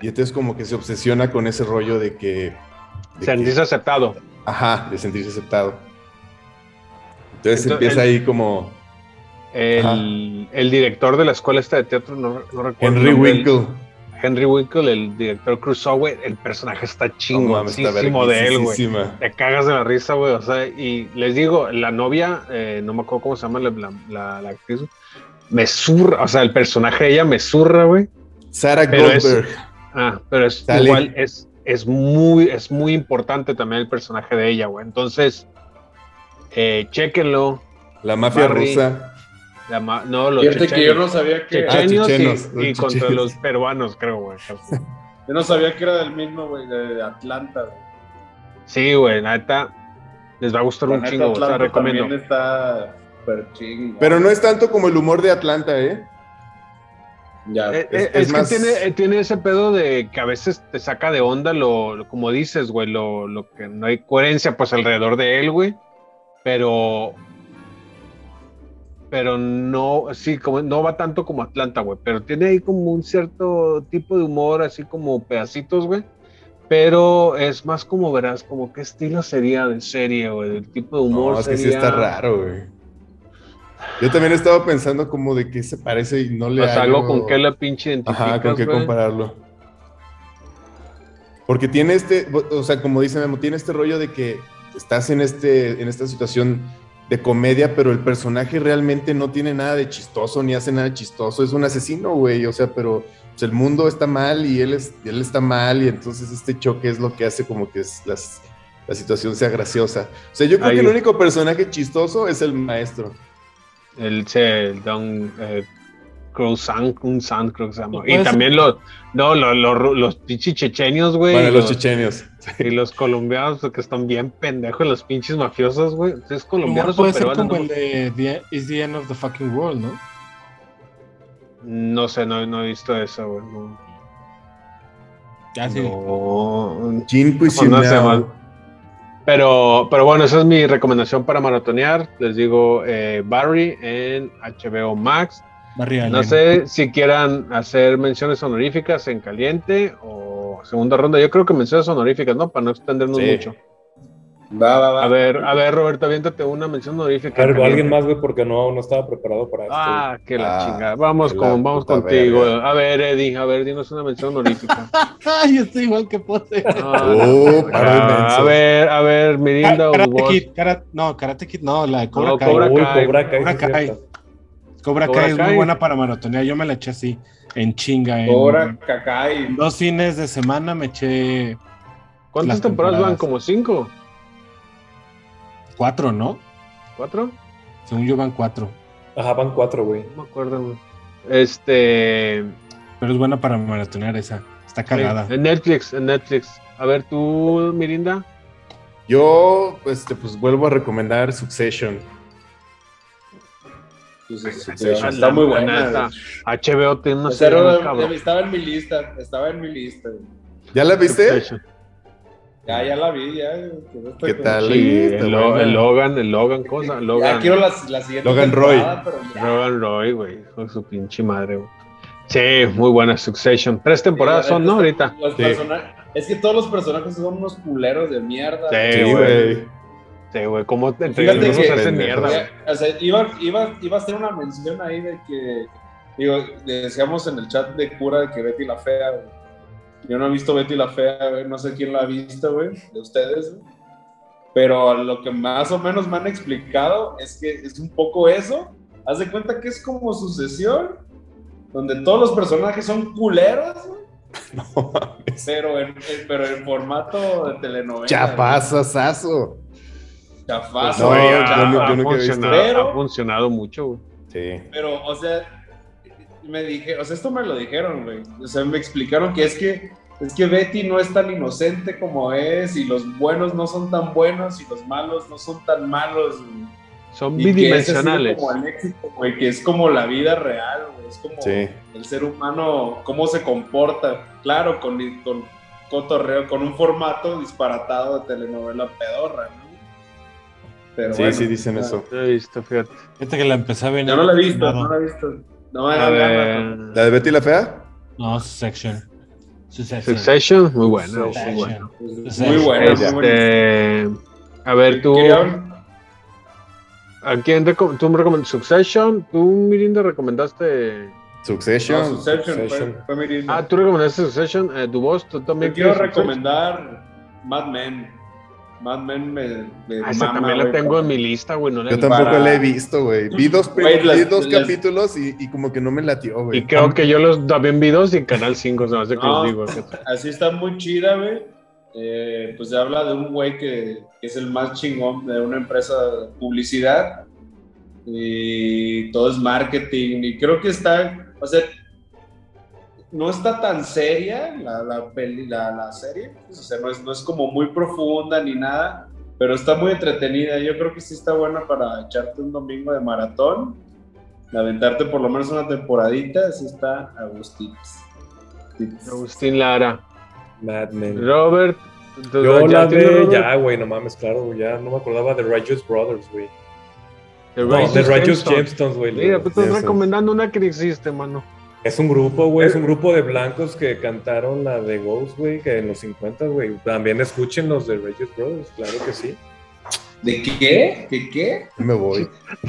Speaker 4: y entonces como que se obsesiona con ese rollo de que...
Speaker 3: sentirse aceptado.
Speaker 4: Ajá, de sentirse aceptado. Entonces, empieza ahí como...
Speaker 3: El, director de la escuela esta de teatro, no, recuerdo.
Speaker 4: Henry Winkle.
Speaker 3: Henry Winkle, el director Crusoe, güey, el personaje está chingo, de él, güey. Te cagas de la risa, güey. O sea, y les digo, la novia, eh, no me acuerdo cómo se llama la, la, la actriz, me zurra, o sea, el personaje de ella me zurra, güey.
Speaker 4: Sarah Goldberg.
Speaker 3: Ah, pero es igual, es, es muy, es muy importante también el personaje de ella, güey. Entonces, eh, chéquenlo.
Speaker 4: La mafia rusa.
Speaker 3: no, los
Speaker 5: Fíjate que yo no sabía que...
Speaker 3: Ah, chechenos y, contra los peruanos, creo, güey.
Speaker 5: yo no sabía que era del mismo, güey, de Atlanta, güey.
Speaker 3: Sí, güey, neta, les va a gustar un chingo, o sea, recomiendo.
Speaker 5: está
Speaker 4: Pero no es tanto como el humor de Atlanta, ¿eh?
Speaker 3: Ya, eh, es, eh, que tiene, eh, tiene, ese pedo de que a veces te saca de onda lo, como dices, güey, lo, lo, que no hay coherencia pues alrededor de él, güey. Pero pero no, sí, como no va tanto como Atlanta, güey, pero tiene ahí como un cierto tipo de humor, así como pedacitos, güey, pero es más como verás, como qué estilo sería de serie, güey, el tipo de humor.
Speaker 4: No, es que sí está raro, güey. Yo también estaba pensando como de qué se parece y no le
Speaker 3: pues algo con qué la pinche identificas,
Speaker 4: Ajá, con qué compararlo. Porque tiene este, o sea, como dice Memo, tiene este rollo de que estás en, este, en esta situación de comedia, pero el personaje realmente no tiene nada de chistoso ni hace nada chistoso. Es un asesino, güey. O sea, pero pues, el mundo está mal y él, es, él está mal y entonces este choque es lo que hace como que es las, la situación sea graciosa. O sea, yo creo que el único personaje chistoso es el maestro.
Speaker 3: El, el Don eh, Cruzan, un San, creo que se llama. Y también los, no, los, los, los pinches chechenios, güey.
Speaker 4: Bueno, los, chechenios.
Speaker 3: Y los colombianos, que están bien pendejos, los pinches mafiosos, güey. Es colombiano
Speaker 7: puede ser como el de the, Is the End of the Fucking World, ¿no?
Speaker 3: No sé, no, no he visto eso, güey. No.
Speaker 7: Ah, sí.
Speaker 3: No. no, no pero, pero bueno, esa es mi recomendación para maratonear. Les digo eh, Barry en HBO Max. No sé si quieran hacer menciones honoríficas en caliente o segunda ronda. Yo creo que menciones honoríficas, ¿no? Para no extendernos mucho.
Speaker 5: Va, va, va.
Speaker 3: A ver, a ver, Roberto, aviéntate una mención honorífica.
Speaker 6: A ver, alguien más, güey, porque no, no estaba preparado para esto.
Speaker 3: Ah, que la ah, chingada. Vamos, con, vamos contigo. A ver, Eddie, a ver, dinos una mención honorífica.
Speaker 7: Ay, estoy igual que Pote.
Speaker 3: Uh, a ver, a ver, Mirinda
Speaker 7: Karate o Kid, no, Karate Kid, no, la de Cobra no, Kai.
Speaker 3: Cobra Kai.
Speaker 6: Cobra Kai. Cobra Kai.
Speaker 7: Cobra Kai es muy buena para maratonear. Yo me la eché así, en chinga. En,
Speaker 5: Cobra Kai.
Speaker 7: Dos fines de semana me eché.
Speaker 3: ¿Cuántas temporadas, van? ¿Como cinco?
Speaker 7: Cuatro, ¿no?
Speaker 3: ¿Cuatro?
Speaker 7: Según yo van cuatro.
Speaker 6: Ajá, van cuatro, güey.
Speaker 3: No me acuerdo, güey. Este.
Speaker 7: Pero es buena para maratonear esa. Está cagada.
Speaker 3: en Netflix, en Netflix. A ver, tú, Mirinda.
Speaker 4: Yo, este, pues vuelvo a recomendar Succession
Speaker 5: está muy buena.
Speaker 3: HBO tiene una
Speaker 5: Estaba en mi lista, estaba en mi lista.
Speaker 4: ¿Ya la viste?
Speaker 5: Ya, ya la vi, ya.
Speaker 4: ¿Qué tal?
Speaker 3: el, Logan, el Logan, cosa. Logan,
Speaker 5: ya quiero la, la siguiente.
Speaker 4: Logan Roy.
Speaker 3: Logan Roy, güey. Con su pinche madre, güey. Sí, muy buena Succession. Tres temporadas son, ¿no? Ahorita.
Speaker 5: Es que todos los personajes son unos culeros de mierda.
Speaker 3: Sí, güey. Sí, güey, ¿cómo te
Speaker 5: Fíjate que, hace mierda? O sea, iba, iba, iba a hacer una mención ahí de que, digo, decíamos en el chat de cura de que Betty la Fea, güey. Yo no he visto Betty la Fea, güey, no sé quién la ha visto, güey, de ustedes, güey. Pero lo que más o menos me han explicado es que es un poco eso. Haz de cuenta que es como sucesión, donde todos los personajes son culeros, güey. No, pero, en, pero en formato de telenovela.
Speaker 4: Chapazazazo.
Speaker 5: Chafazo.
Speaker 3: No, yo, nunca he visto. ha funcionado mucho, güey.
Speaker 4: Sí.
Speaker 5: Pero, o sea, me dije, o sea, esto me lo dijeron, güey. O sea, me explicaron que es que es que Betty no es tan inocente como es y los buenos no son tan buenos y los malos no son tan malos.
Speaker 3: Son bidimensionales.
Speaker 5: como el éxito, güey, que es como la vida real, güey. Es como el ser humano, cómo se comporta. Claro, con, con cotorreo, con un formato disparatado de telenovela pedorra, ¿no?
Speaker 4: sí, sí dicen eso.
Speaker 3: No he visto, fíjate.
Speaker 7: Fíjate que la empecé a ver.
Speaker 5: Yo no la he visto, no, la he visto. No, a ver.
Speaker 4: ¿La de Betty la Fea?
Speaker 7: No, Succession.
Speaker 3: Succession. Succession, muy buena. Muy buena.
Speaker 5: Muy buena.
Speaker 3: Este, a ver, tú. ¿A quién tú me recomendaste? Succession? ¿Tú, Mirinda, recomendaste?
Speaker 4: Succession.
Speaker 5: No, Succession, Fue, fue Mirinda.
Speaker 3: Ah, tú recomendaste Succession. Eh, tu voz, tú también.
Speaker 5: Te quiero recomendar Mad Men. Mad Men me, me
Speaker 3: Ah, esa
Speaker 5: mama,
Speaker 3: también la tengo en mi lista, güey. No
Speaker 4: Yo tampoco
Speaker 5: para-
Speaker 4: la he visto, güey. Vi dos, vi
Speaker 5: las-
Speaker 4: dos
Speaker 5: las-
Speaker 4: capítulos y, y como que no me latió,
Speaker 3: Y
Speaker 4: güey.
Speaker 3: creo que yo los también vi dos y en Canal 5, se me hace que
Speaker 5: No.
Speaker 3: los digo.
Speaker 5: Así está muy chida, güey. Eh, pues se habla de un güey que, que es el más chingón de una empresa de publicidad. Y todo es marketing. Y creo que está, o sea, no está tan seria la, la, peli- la, la serie. pues, o sea, no es, no es como muy profunda ni nada. Pero está muy entretenida. Yo creo que sí está buena para echarte un domingo de maratón. Aventarte por lo menos una temporadita. Así está Agustitos.
Speaker 3: Agustín Lara.
Speaker 6: Mad Men.
Speaker 3: Robert.
Speaker 6: Yo
Speaker 3: ¿ya
Speaker 6: la
Speaker 3: Robert?
Speaker 6: ya, güey, no mames, claro, güey, ya no me acordaba de Righteous Brothers, güey.
Speaker 3: The
Speaker 6: No, de Righteous
Speaker 3: Gemstones.
Speaker 6: Güey.
Speaker 3: Mira, pues estás recomendando una que existe, mano.
Speaker 6: Es un grupo, güey, es un grupo de blancos que cantaron la de Ghost, güey, que en los 50, güey. También escuchen los de Righteous Brothers, claro que sí.
Speaker 5: ¿De qué? ¿Qué qué?
Speaker 4: Me voy.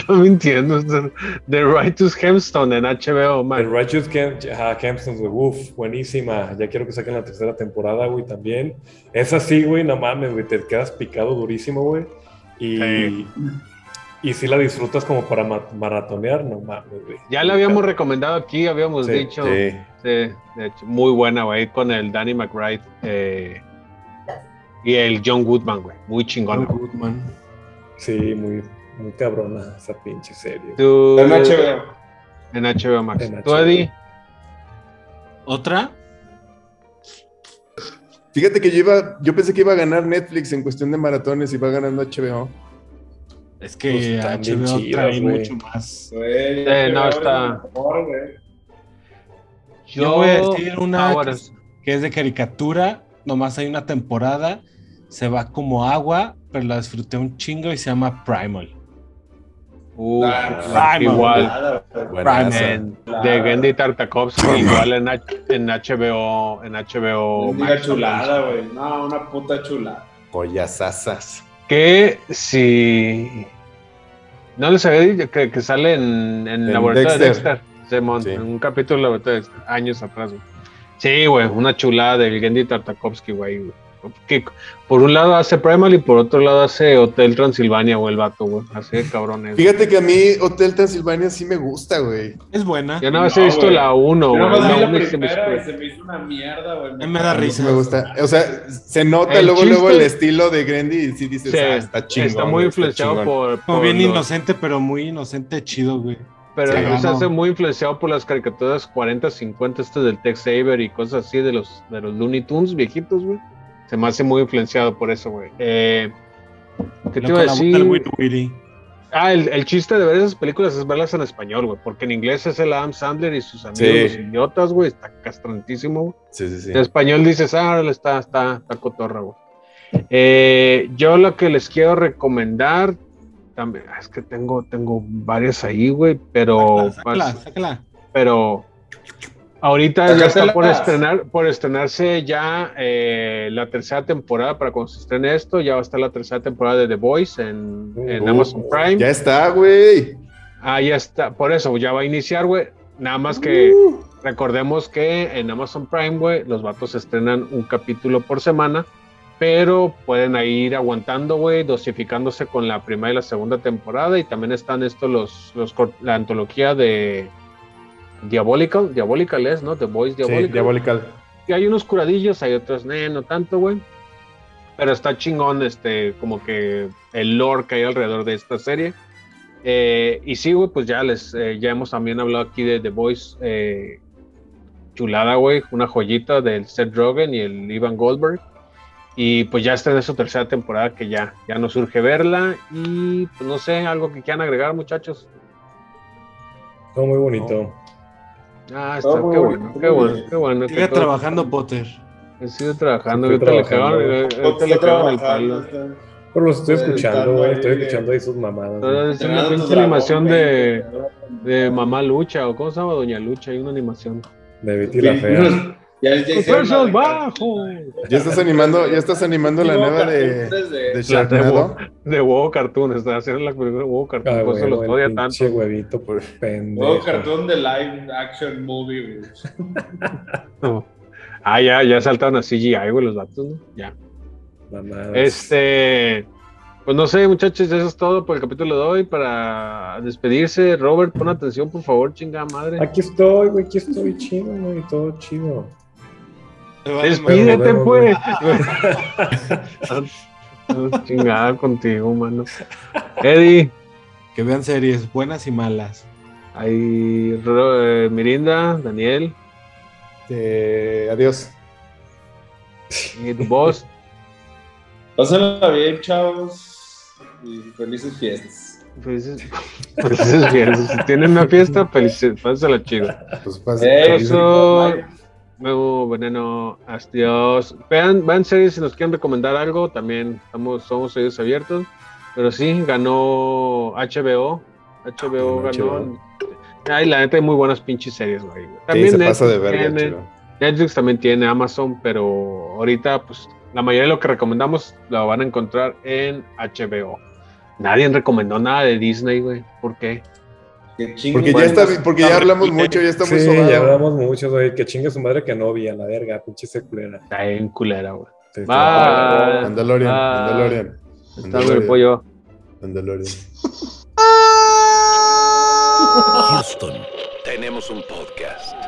Speaker 3: No me entiendo. The Righteous Gemstone en HBO,
Speaker 6: The
Speaker 3: man.
Speaker 6: Righteous Gem- ajá, Gemstones, güey, uff, buenísima. Ya quiero que saquen la tercera temporada, güey, también. Es así, güey, no mames, güey, te quedas picado durísimo, güey. Y,
Speaker 3: Sí.
Speaker 6: Y si la disfrutas como para ma- maratonear, no mames, güey.
Speaker 3: Ya la habíamos recomendado aquí, habíamos
Speaker 6: Sí,
Speaker 3: dicho.
Speaker 4: Sí.
Speaker 3: Sí, de hecho, muy buena, güey, con el Danny McBride eh, y el John Goodman, güey. Muy chingona. güey.
Speaker 7: Goodman.
Speaker 6: Sí, muy, muy cabrona esa pinche serie.
Speaker 3: Tú-
Speaker 5: En HBO.
Speaker 3: En HBO Max.
Speaker 6: En
Speaker 3: ¿Tú. Eddie?
Speaker 7: ¿Otra?
Speaker 4: Fíjate que yo iba, yo pensé que iba a ganar Netflix en cuestión de maratones y va ganando HBO.
Speaker 7: Es que
Speaker 6: Pues
Speaker 7: HBO
Speaker 6: chidas,
Speaker 7: trae mucho más.
Speaker 3: Eh, no, está-
Speaker 5: mejor.
Speaker 7: Yo voy a decir una que, que es de caricatura, nomás hay una temporada, se va como agua, pero la disfruté un chingo y se llama Primal.
Speaker 3: uh,
Speaker 5: Ah,
Speaker 3: igual. En- de Gendy Tartakovsky, igual en, H- en HBO, en HBO Max.
Speaker 5: chulada, güey. No, una puta chulada.
Speaker 4: Joyasasas.
Speaker 3: Que si no les había dicho que, que sale en, en laboratorio de
Speaker 4: Dexter.
Speaker 3: Dexter, Simón,
Speaker 4: Sí.
Speaker 3: en un capítulo del laboratorio de Dexter, años atrás, güey. Sí, güey, una chulada del Gendy Tartakovsky, güey. güey. Que por un lado hace Primal y por otro lado hace Hotel Transilvania, güey, el vato, güey. Así de cabrones.
Speaker 4: Fíjate que a mí Hotel Transilvania sí me gusta, güey.
Speaker 7: Es buena.
Speaker 3: Nada más
Speaker 5: No,
Speaker 3: he visto
Speaker 5: güey.
Speaker 3: la 1,
Speaker 5: Yo
Speaker 3: güey.
Speaker 5: vi
Speaker 3: La
Speaker 5: la
Speaker 3: 1 y se me
Speaker 5: se me hizo una mierda, güey.
Speaker 7: Me da risa.
Speaker 4: me gusta. O sea, se nota
Speaker 3: El
Speaker 4: luego,
Speaker 3: chiste-
Speaker 4: luego el estilo de Grandy y sí dices,
Speaker 3: Sí,
Speaker 4: ah, está chingón.
Speaker 3: Está muy influenciado
Speaker 4: chingón.
Speaker 3: por,
Speaker 7: Como
Speaker 3: por
Speaker 7: bien
Speaker 3: los-
Speaker 7: inocente, pero muy inocente, chido, güey.
Speaker 3: Pero
Speaker 4: Sí,
Speaker 3: se
Speaker 7: no.
Speaker 3: hace muy influenciado por las caricaturas 40, 50, este del Tex Saber y cosas así de los, de los Looney Tunes viejitos, güey. Se me hace muy influenciado por eso, güey. Eh, ¿Qué te iba a decir? Ah, el, el chiste de ver esas películas es verlas en español, güey. Porque en inglés es el Adam Sandler y sus amigos,
Speaker 4: Sí.
Speaker 3: los idiotas, güey. Está castrantísimo, güey.
Speaker 4: Sí, sí, sí.
Speaker 3: En español dices, ah, está, está, está cotorra, güey. Eh, yo lo que les quiero recomendar, también, ah, es que tengo, tengo varias ahí, güey, pero,
Speaker 7: Sácala, sácala.
Speaker 3: pero ahorita ya está por estrenar, por estrenarse ya eh, la tercera temporada para cuando se estrene esto, ya va a estar la tercera temporada de The Voice en, en
Speaker 4: Uh,
Speaker 3: Amazon Prime.
Speaker 4: Ya está, güey.
Speaker 3: Ah, ya está, por eso ya va a iniciar, güey. Nada más que
Speaker 4: Uh.
Speaker 3: recordemos que en Amazon Prime, güey, los vatos estrenan un capítulo por semana, pero pueden ahí ir aguantando, güey, dosificándose con la primera y la segunda temporada. Y también están estos, los, los la antología de Diabolical, Diabolical es, ¿no? The Voice Diabolical.
Speaker 4: Sí, Diabolical.
Speaker 3: Y hay unos curadillos, hay otros, "Nee, no tanto, güey. Pero está chingón, este, como que el lore que hay alrededor de esta serie. Eh, y sí, güey, pues ya les, eh, ya hemos también hablado aquí de The Voice, eh, chulada, güey, una joyita del Seth Rogen y el Ivan Goldberg. Y pues ya está en su tercera temporada que ya, ya nos surge verla. Y pues no sé, algo que quieran agregar, muchachos.
Speaker 6: Todo muy bonito.
Speaker 3: Ah,
Speaker 5: Todo
Speaker 3: está, qué bueno, qué bueno, qué bueno. que
Speaker 7: Sigue
Speaker 3: todo-
Speaker 7: trabajando, Potter.
Speaker 3: He sido trabajando, ahorita le ahorita cagan el palo.
Speaker 6: Pero los estoy escuchando, güey. Estoy escuchando ahí sus mamadas.
Speaker 3: Es una pinche animación de, de Mamá Lucha, o ¿cómo se llama? Doña Lucha, hay una animación.
Speaker 6: De Betty la Fea.
Speaker 5: Ya, ya
Speaker 3: ¡Precios bajos!
Speaker 4: Ya estás animando, ya estás animando la nueva
Speaker 5: cartoon
Speaker 4: de,
Speaker 5: 3D.
Speaker 4: de Sharknado.
Speaker 3: huevo, de huevo cartoon, está haciendo la película de huevo cartoon,
Speaker 6: Ah,
Speaker 3: por eso los odia tanto.
Speaker 6: huevito por pendejo.
Speaker 5: Nuevo cartón de live action movie.
Speaker 3: No. Ah, ya, ya saltaron a CGI, güey, los datos, ¿no? Ya. Este, pues no sé, muchachos, eso es todo por el capítulo de hoy. Para despedirse, Robert, pon atención, por favor, chingada madre.
Speaker 6: Aquí estoy, güey, aquí estoy chido, güey, todo chido.
Speaker 3: Despídete, pues. chingada contigo, mano. Eddie.
Speaker 7: Que vean series buenas y malas.
Speaker 3: Ahí, eh, Mirinda, Daniel.
Speaker 4: Eh, adiós.
Speaker 3: Y tu voz.
Speaker 5: Pásenla bien, chavos y felices fiestas.
Speaker 3: Felices, felices fiestas. Si tienen una fiesta, felices, pásala chido. Pues Eso, luego veneno, adiós. Vean, vean series si nos quieren recomendar algo, también estamos, somos oídos abiertos. Pero sí, ganó HBO. HBO ganó. Ay, la neta hay muy buenas pinches series, güey.
Speaker 4: También se pasa de verga,
Speaker 3: tiene, Netflix también tiene Amazon, pero ahorita, pues, la mayoría de lo que recomendamos lo van a encontrar en HBO. Nadie recomendó nada de Disney, güey. ¿Por qué?
Speaker 4: Porque ya, está, porque ya hablamos mucho, ya estamos
Speaker 6: Sí, ya hablamos mucho, güey. Que chingue su madre que no vi a la verga, pinche se culera.
Speaker 3: Está en culera, güey.
Speaker 4: Sí, Mandalorian, Mandalorian.
Speaker 3: Está el pollo.
Speaker 4: Mandalorian.
Speaker 2: Houston, tenemos un podcast.